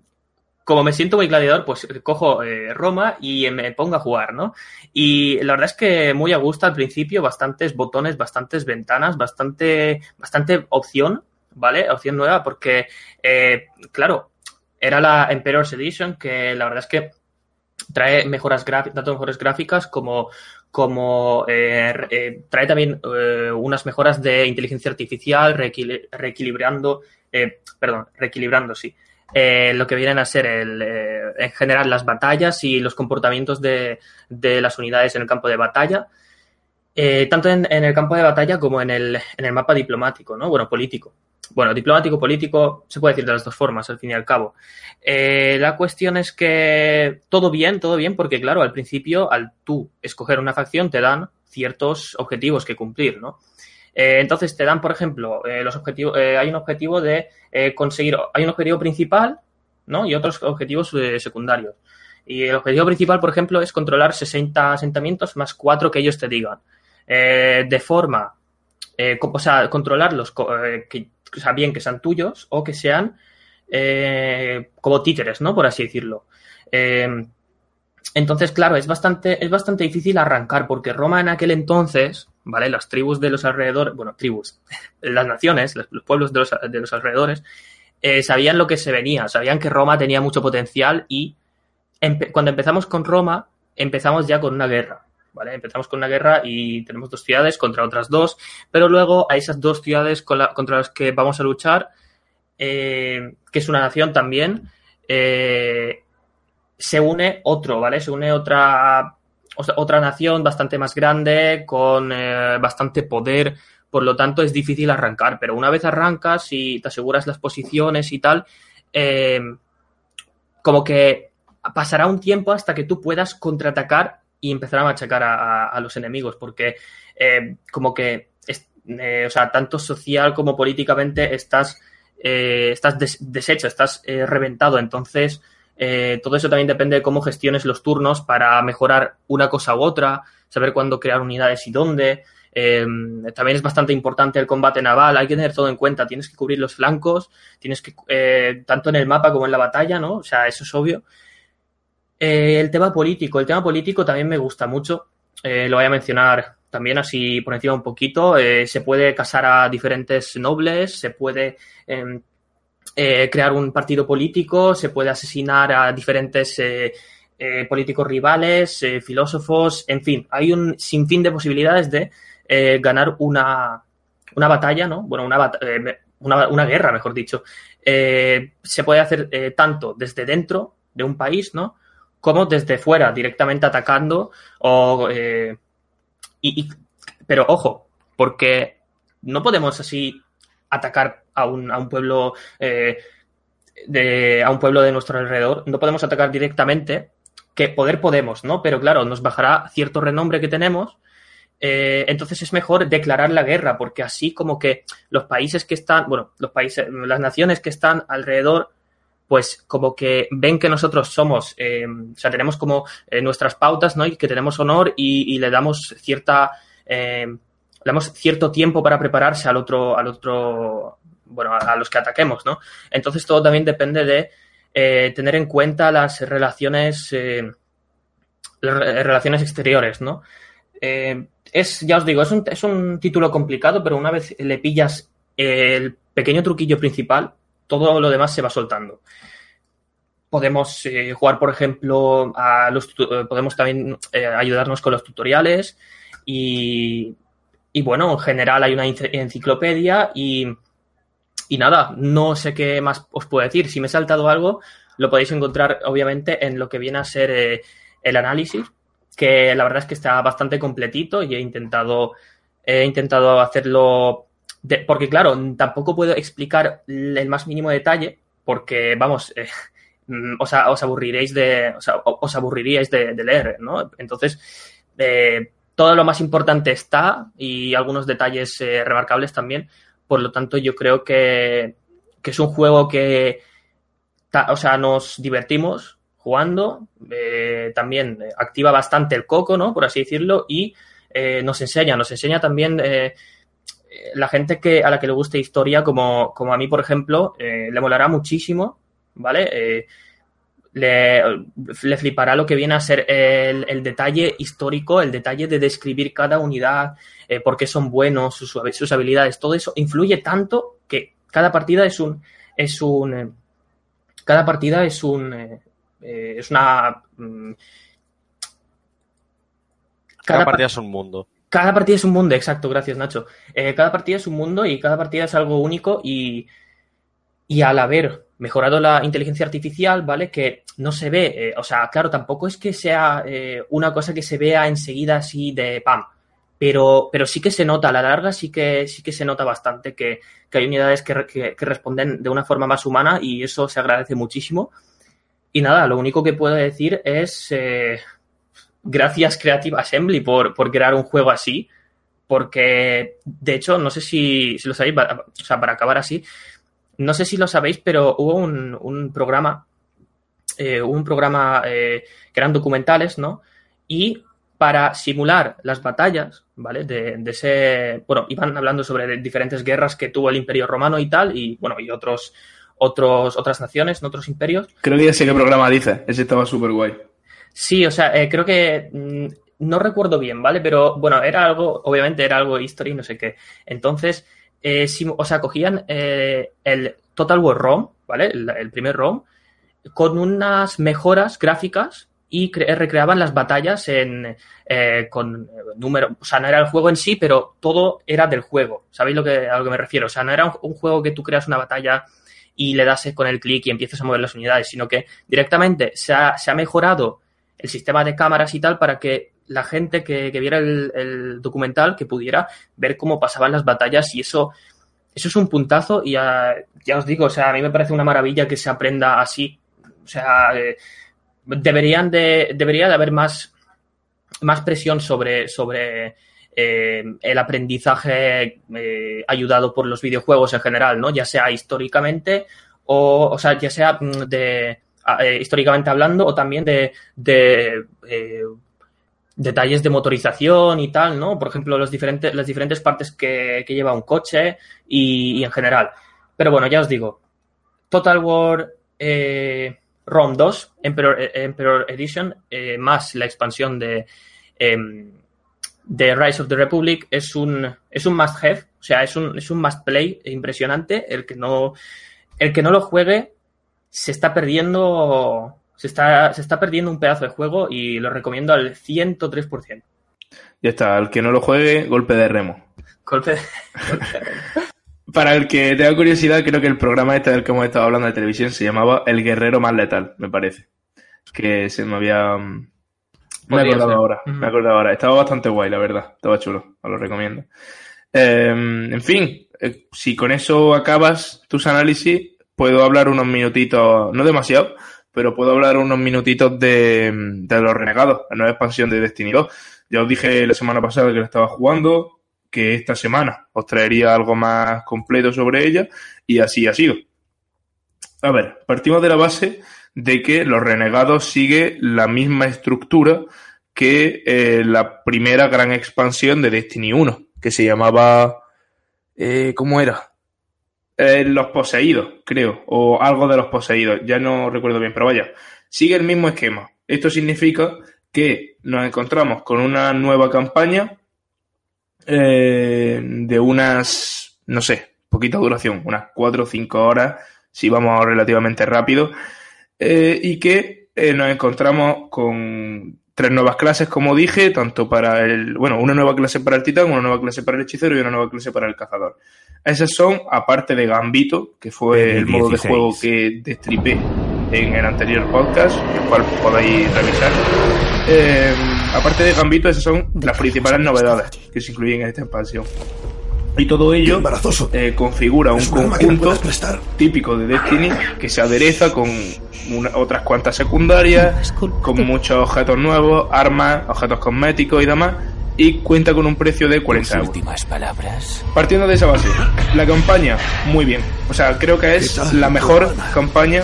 como me siento muy gladiador, pues cojo eh, Roma y me pongo a jugar, ¿no? Y la verdad es que muy a gusto al principio, bastantes botones, bastantes ventanas, bastante, bastante opción, ¿vale? Opción nueva, porque, eh, claro, era la Emperor's Edition, que la verdad es que trae mejoras tanto mejores gráficas como, como eh, trae también unas mejoras de inteligencia artificial, reequili- reequilibrando, perdón, reequilibrando, sí, eh, lo que vienen a ser el, eh, en general las batallas y los comportamientos de, de las unidades en el campo de batalla, eh, tanto en, en el campo de batalla como en el, en el mapa diplomático, ¿no? Bueno, político. Bueno, diplomático, político, se puede decir de las dos formas, al fin y al cabo. La cuestión es que todo bien, todo bien, porque claro, al principio, al tú escoger una facción, te dan ciertos objetivos que cumplir, ¿no? Eh, entonces te dan, por ejemplo, eh, los objetivos, eh, hay un objetivo de conseguir, hay un objetivo principal, ¿no? Y otros objetivos secundarios. Y el objetivo principal, por ejemplo, es controlar 60 asentamientos más 4 que ellos te digan. De forma, o sea, controlarlos, co- que, o bien que sean tuyos o que sean como títeres, ¿no? Por así decirlo. Entonces, claro, es bastante, es bastante difícil arrancar, porque Roma en aquel entonces, ¿vale? Las tribus de los alrededores, bueno, tribus, las naciones, los, los pueblos de los, de los alrededores, eh, sabían lo que se venía, sabían que Roma tenía mucho potencial y cuando empezamos con Roma, empezamos ya con una guerra, ¿vale? Empezamos con una guerra y tenemos dos ciudades contra otras dos, pero luego a esas dos ciudades contra las que vamos a luchar, eh, que es una nación también, eh, se une otro, ¿vale? Se une otra, otra nación bastante más grande, con eh, bastante poder, por lo tanto es difícil arrancar, pero una vez arrancas y te aseguras las posiciones y tal, eh, como que pasará un tiempo hasta que tú puedas contraatacar y empezar a machacar a, los enemigos, porque eh, como que, es- o sea, tanto social como políticamente estás, estás des- deshecho, estás reventado, entonces eh, todo eso también depende de cómo gestiones los turnos para mejorar una cosa u otra, saber cuándo crear unidades y dónde. Eh, también es bastante importante el combate naval, hay que tener todo en cuenta, tienes que cubrir los flancos, tienes que, eh, tanto en el mapa como en la batalla, ¿no? O sea, eso es obvio. Eh, el tema político, el tema político también me gusta mucho, eh, lo voy a mencionar también así por encima un poquito, se puede casar a diferentes nobles, se puede em, eh, crear un partido político, se puede asesinar a diferentes eh, eh, políticos rivales, filósofos, en fin, hay un sinfín de posibilidades de ganar una, una batalla, ¿no? Bueno, una, una, una guerra, mejor dicho. Se puede hacer tanto desde dentro de un país, ¿no? Como desde fuera, directamente atacando o... y- pero ojo, porque no podemos así atacar a un, a un pueblo eh, de, a un pueblo de nuestro alrededor. No podemos atacar directamente, que poder podemos, ¿no? Pero claro, nos bajará cierto renombre que tenemos. eh, entonces es mejor declarar la guerra, porque así como que los países que están, bueno, los países, las naciones que están alrededor, pues como que ven que nosotros somos, eh, o sea, tenemos como nuestras pautas, ¿no? Y que tenemos honor y, y le damos cierta, le damos cierto tiempo para prepararse al otro, al otro, bueno, a, los que ataquemos, ¿no? Entonces todo también depende de eh, tener en cuenta las relaciones, eh, las re- relaciones exteriores, ¿no? Eh, es, ya os digo, es un, es un título complicado, pero una vez le pillas el pequeño truquillo principal, todo lo demás se va soltando. Podemos jugar, por ejemplo, a los, podemos también ayudarnos con los tutoriales y, y, bueno, en general hay una enci- enciclopedia y, y nada, no sé qué más os puedo decir. Si me he saltado algo, lo podéis encontrar obviamente en lo que viene a ser eh, el análisis, que la verdad es que está bastante completito y he intentado, he intentado hacerlo, porque claro, tampoco puedo explicar el más mínimo detalle, porque vamos, eh, mm, os, os aburriréis de, o sea, o- os aburriríais de, leer, ¿no? Entonces, eh, todo lo más importante está y algunos detalles remarcables también. Por lo tanto, yo creo que, que es un juego que, o sea, nos divertimos jugando, eh, también eh, activa bastante el coco, ¿no? Por así decirlo, y eh, nos enseña, nos enseña también la gente que a la que le guste historia, como, como a mí, por ejemplo, le molará muchísimo, ¿vale? Le, le flipará lo que viene a ser el, el detalle histórico, el detalle de describir cada unidad, eh, por qué son buenos, sus, sus habilidades, todo eso influye tanto que cada partida es un, es un, eh, cada partida es un, eh, eh, es una, mm, Cada par- partida es un mundo. cada partida es un mundo, exacto, gracias Nacho. Cada partida es un mundo y cada partida es algo único y, y al haber mejorado la inteligencia artificial, ¿vale? Que no se ve, eh, o sea, claro, tampoco es que sea eh, una cosa que se vea enseguida así de pam, pero, pero sí que se nota, a la larga sí que, sí que se nota bastante que, que hay unidades que, que- responden de una forma más humana y eso se agradece muchísimo. Y nada, lo único que puedo decir es eh, gracias Creative Assembly por, por crear un juego así, porque de hecho, no sé si, si lo sabéis, o sea, para acabar así, no sé si lo sabéis, pero hubo un, un programa, eh, un programa eh, que eran documentales, ¿no? Y para simular las batallas, ¿vale? De, de ese, bueno, iban hablando sobre diferentes guerras que tuvo el Imperio Romano y tal, y bueno, y otros, otros, otras naciones, otros imperios. Creo que ya sé qué programa dice. Ese estaba súper guay. Sí, o sea, eh, creo que mm, no recuerdo bien, ¿vale? Pero bueno, era algo, obviamente era algo history, no sé qué. Entonces, eh, o sea, cogían eh, el Total War ROM, ¿vale? El, primer ROM, con unas mejoras gráficas y cre- recreaban las batallas en, eh, con número, o sea, no era el juego en sí, pero todo era del juego. ¿Sabéis lo que, a lo que me refiero? O sea, no era un, juego que tú creas una batalla y le das con el clic y empiezas a mover las unidades, sino que directamente se ha mejorado el sistema de cámaras y tal para que la gente que, que viera el, documental que pudiera ver cómo pasaban las batallas y eso eso es un puntazo y ya, os digo, o sea, a mí me parece una maravilla que se aprenda así. O sea, eh, deberían de, debería de haber más, más presión sobre, sobre eh, el aprendizaje eh, ayudado por los videojuegos en general, ¿no? Ya sea históricamente o, o sea, ya sea mm, de a- eh, históricamente hablando o también de, de detalles de motorización y tal, ¿no? Por ejemplo, los diferentes, las diferentes partes que, lleva un coche y, en general. Pero bueno, ya os digo, Total War eh, ROM 2, Emperor, eh, Emperor Edition, eh, más la expansión de, eh, Rise of the Republic, es un, es un must have, o sea, es un, es un must play impresionante. El que no, el que no lo juegue se está perdiendo se está, se está perdiendo un pedazo de juego y lo recomiendo al 103%. Ya está, al que no lo juegue, golpe de remo. Golpe de, golpe de remo. Para el que tenga curiosidad, creo que el programa este del que hemos estado hablando de televisión se llamaba El Guerrero Más Letal, me parece. Que se me había... Me he acordado ahora, uh -huh. me he acordado ahora. Estaba bastante guay, la verdad. Estaba chulo, os lo recomiendo. Eh, en fin, eh, si con eso acabas tus análisis, puedo hablar unos minutitos, no demasiado, pero puedo hablar unos minutitos de, de los renegados, la nueva expansión de Destiny 2. Ya os dije la semana pasada que lo estaba jugando, que esta semana os traería algo más completo sobre ella, y así ha sido. A ver, partimos de la base de que los renegados sigue la misma estructura que eh, la primera gran expansión de Destiny 1, que se llamaba... Eh, ¿Cómo era? Eh, los poseídos, creo, o algo de los poseídos, ya no recuerdo bien, pero vaya, sigue el mismo esquema. Esto significa que nos encontramos con una nueva campaña eh, de unas, no sé, poquita duración, unas 4 o 5 horas, si vamos relativamente rápido, eh, y que nos encontramos con tres nuevas clases, como dije, tanto para el, bueno, una nueva clase para el titán, una nueva clase para el hechicero y una nueva clase para el cazador. Esas son, aparte de Gambito, que fue el, el modo de juego que destripé en el anterior podcast, el cual podéis revisar. Eh, aparte de Gambito, esas son las principales novedades que se incluyen en esta expansión. Y todo ello eh, configura un conjunto típico de Destiny que se adereza con una, otras cuantas secundarias, con muchos objetos nuevos, armas, objetos cosméticos y demás, y cuenta con un precio de 40 euros. palabras. Partiendo de esa base, la campaña, muy bien. O sea, creo que es la mejor campaña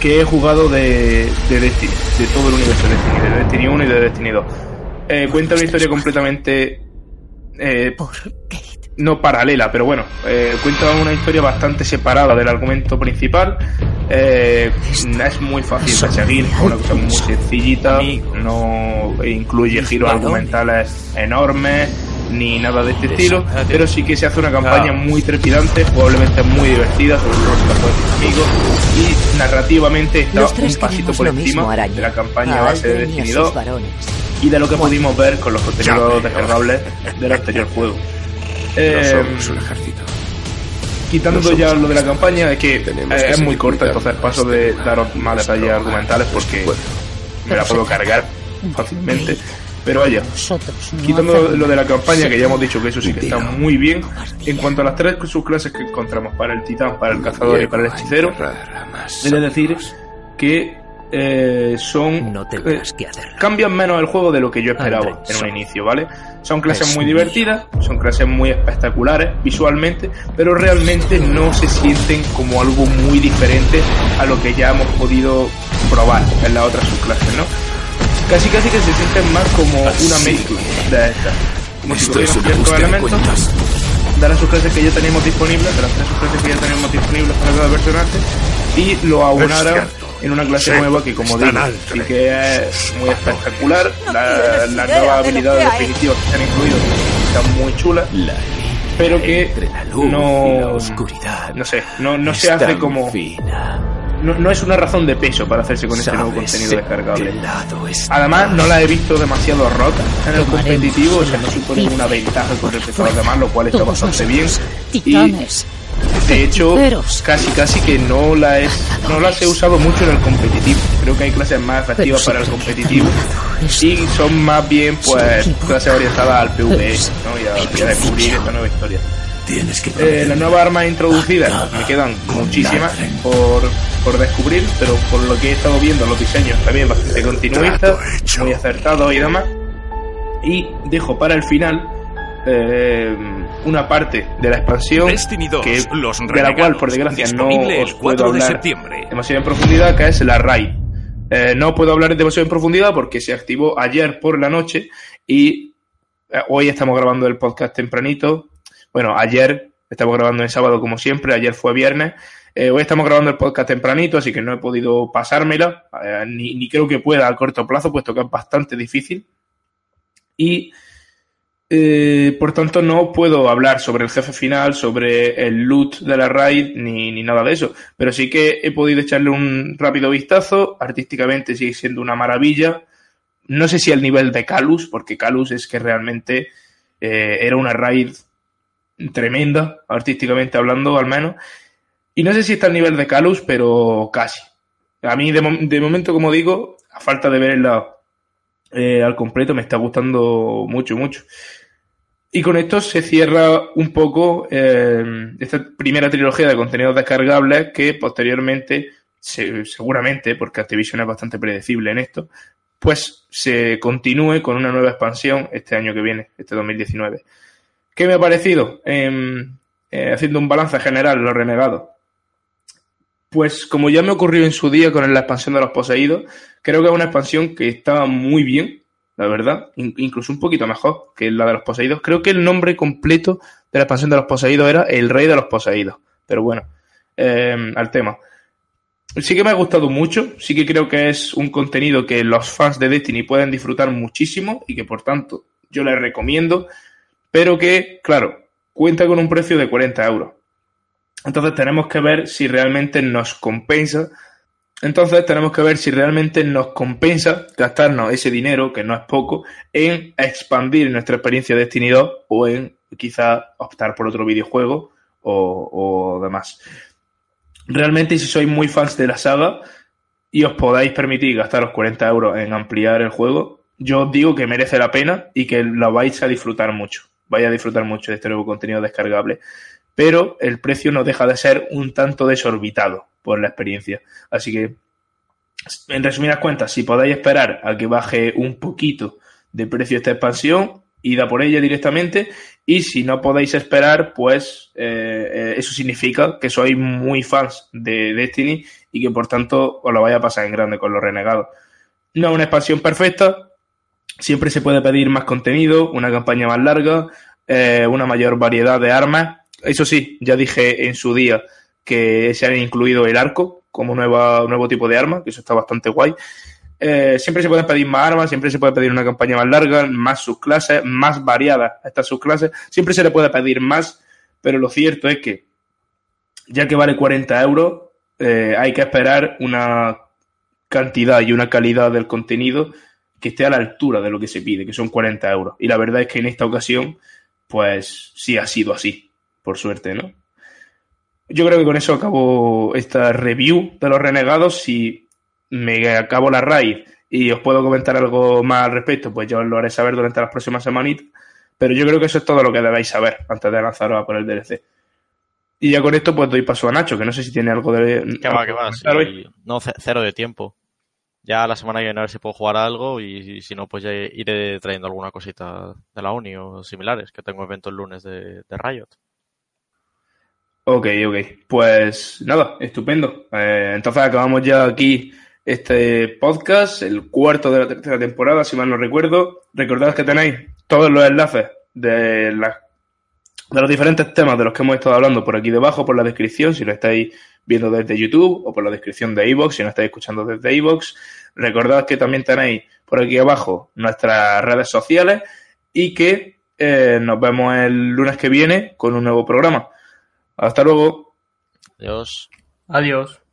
que he jugado de, de Destiny, de todo el universo de Destiny, de Destiny 1 y de Destiny 2. Eh, cuenta una historia completamente... Eh, no paralela, pero bueno, eh, cuenta una historia bastante separada del argumento principal. Eh, es muy fácil de seguir, una cosa muy sencillita, no incluye giros argumentales enormes ni nada de este estilo, pero sí que se hace una campaña muy trepidante, probablemente muy divertida, sobre todo los enemigos, y narrativamente está un pasito por encima de la campaña base de Destiny 2 y de lo que pudimos ver con los contenidos descargables del anterior juego. Eh, quitando ya lo de la campaña, es que, eh, es muy corta, entonces paso de daros más detalles argumentales porque me la puedo cargar fácilmente. Pero vaya, quitando lo de la campaña, que ya hemos dicho que eso sí que está muy bien, en cuanto a las tres subclases que encontramos para el titán, para el cazador y para el hechicero, es decir que eh, son no eh, que cambian menos el juego de lo que yo esperaba en un inicio, ¿vale? Son clases muy divertidas, son clases muy espectaculares visualmente, pero realmente no se sienten como algo muy diferente a lo que ya hemos podido probar en las otras subclases, ¿no? Casi casi que se sienten más como una mezcla de estas. Como si tuvieran ciertos elementos de las subclases que ya teníamos disponibles, de las tres subclases que ya teníamos disponibles para cada personaje, y lo aunaran en una clase sí, nueva que como digo sí que es muy espectacular. Las la nuevas habilidades definitivas que se han incluido están muy chulas pero que no no sé no, no se hace como no, no, es una razón de peso para hacerse con este nuevo contenido descargable. Además, no la he visto demasiado rota en el competitivo, o sea, no supone una ventaja con respecto a los demás, lo cual está bastante bien. Y de hecho, casi casi que no la es, no las he usado mucho en el competitivo. Creo que hay clases más efectivas para el competitivo y son más bien pues clases orientadas al PvE, ¿no? Y a, y a descubrir esta nueva historia. Eh, las nuevas armas introducidas me quedan muchísimas por, por descubrir, pero por lo que he estado viendo los diseños también bastante continuistas, muy acertados y demás. Y dejo para el final eh, una parte de la expansión 2, que, los de la cual por desgracia no os puedo hablar de demasiado en profundidad, que es la raid. Eh, no puedo hablar demasiado en profundidad porque se activó ayer por la noche y eh, hoy estamos grabando el podcast tempranito. Bueno, ayer estamos grabando en sábado como siempre, ayer fue viernes. Eh, hoy estamos grabando el podcast tempranito, así que no he podido pasármela, eh, ni, ni creo que pueda a corto plazo, puesto que es bastante difícil. Y eh, por tanto, no puedo hablar sobre el jefe final, sobre el loot de la raid, ni, ni, nada de eso. Pero sí que he podido echarle un rápido vistazo. Artísticamente sigue siendo una maravilla. No sé si al nivel de Calus, porque Calus es que realmente eh, era una raid tremenda, artísticamente hablando, al menos. Y no sé si está al nivel de Calus, pero casi. A mí, de, de momento, como digo, a falta de verla eh, al completo, me está gustando mucho, mucho. Y con esto se cierra un poco eh, esta primera trilogía de contenidos descargables que posteriormente, se, seguramente, porque Activision es bastante predecible en esto, pues se continúe con una nueva expansión este año que viene, este 2019. ¿Qué me ha parecido? Eh, eh, haciendo un balance general, los renegados. Pues como ya me ocurrió en su día con la expansión de los poseídos, creo que es una expansión que estaba muy bien, la verdad, incluso un poquito mejor que la de los poseídos. Creo que el nombre completo de la expansión de los poseídos era El Rey de los Poseídos. Pero bueno, eh, al tema. Sí que me ha gustado mucho, sí que creo que es un contenido que los fans de Destiny pueden disfrutar muchísimo y que por tanto yo les recomiendo, pero que, claro, cuenta con un precio de 40 euros. Entonces tenemos que ver si realmente nos compensa entonces tenemos que ver si realmente nos compensa gastarnos ese dinero, que no es poco, en expandir nuestra experiencia de Destiny 2 o en quizá optar por otro videojuego o, demás. Realmente si sois muy fans de la saga y os podáis permitir gastaros 40 euros en ampliar el juego, yo os digo que merece la pena y que lo vais a disfrutar mucho. Vais a disfrutar mucho de este nuevo contenido descargable. Pero el precio no deja de ser un tanto desorbitado por la experiencia. Así que, en resumidas cuentas, si podéis esperar a que baje un poquito de precio esta expansión, id a por ella directamente. Y si no podéis esperar, pues eh, eh, eso significa que sois muy fans de Destiny y que por tanto os lo vaya a pasar en grande con los renegados. No es una expansión perfecta, siempre se puede pedir más contenido, una campaña más larga, eh, una mayor variedad de armas. Eso sí, ya dije en su día que se han incluido el arco como nuevo tipo de arma, que eso está bastante guay. Eh, siempre se pueden pedir más armas, siempre se puede pedir una campaña más larga, más subclases, más variadas estas subclases. Siempre se le puede pedir más, pero lo cierto es que, ya que vale 40 euros, eh, hay que esperar una cantidad y una calidad del contenido que esté a la altura de lo que se pide, que son 40 euros. Y la verdad es que en esta ocasión, pues sí ha sido así, por suerte, ¿no? Yo creo que con eso acabo esta review de los renegados. Si me acabo la raíz y os puedo comentar algo más al respecto, pues yo os lo haré saber durante las próximas semanitas. Pero yo creo que eso es todo lo que debéis saber antes de lanzaros a por el DLC. Y ya con esto pues doy paso a Nacho, que no sé si tiene algo de... ¿Qué va, qué va? Sí, no, cero de tiempo. Ya la semana que viene a ver si puedo jugar algo y, si no pues ya iré trayendo alguna cosita de la Uni o similares, que tengo evento el lunes de, de Riot. Ok, ok. Pues nada, estupendo. Eh, entonces acabamos ya aquí este podcast, el cuarto de la tercera temporada, si mal no recuerdo. Recordad que tenéis todos los enlaces de, la, de los diferentes temas de los que hemos estado hablando por aquí debajo, por la descripción, si lo estáis viendo desde YouTube, o por la descripción de iVoox, si no estáis escuchando desde iVoox. Recordad que también tenéis por aquí abajo nuestras redes sociales y que eh, nos vemos el lunes que viene con un nuevo programa. Hasta luego. Adiós. Adiós.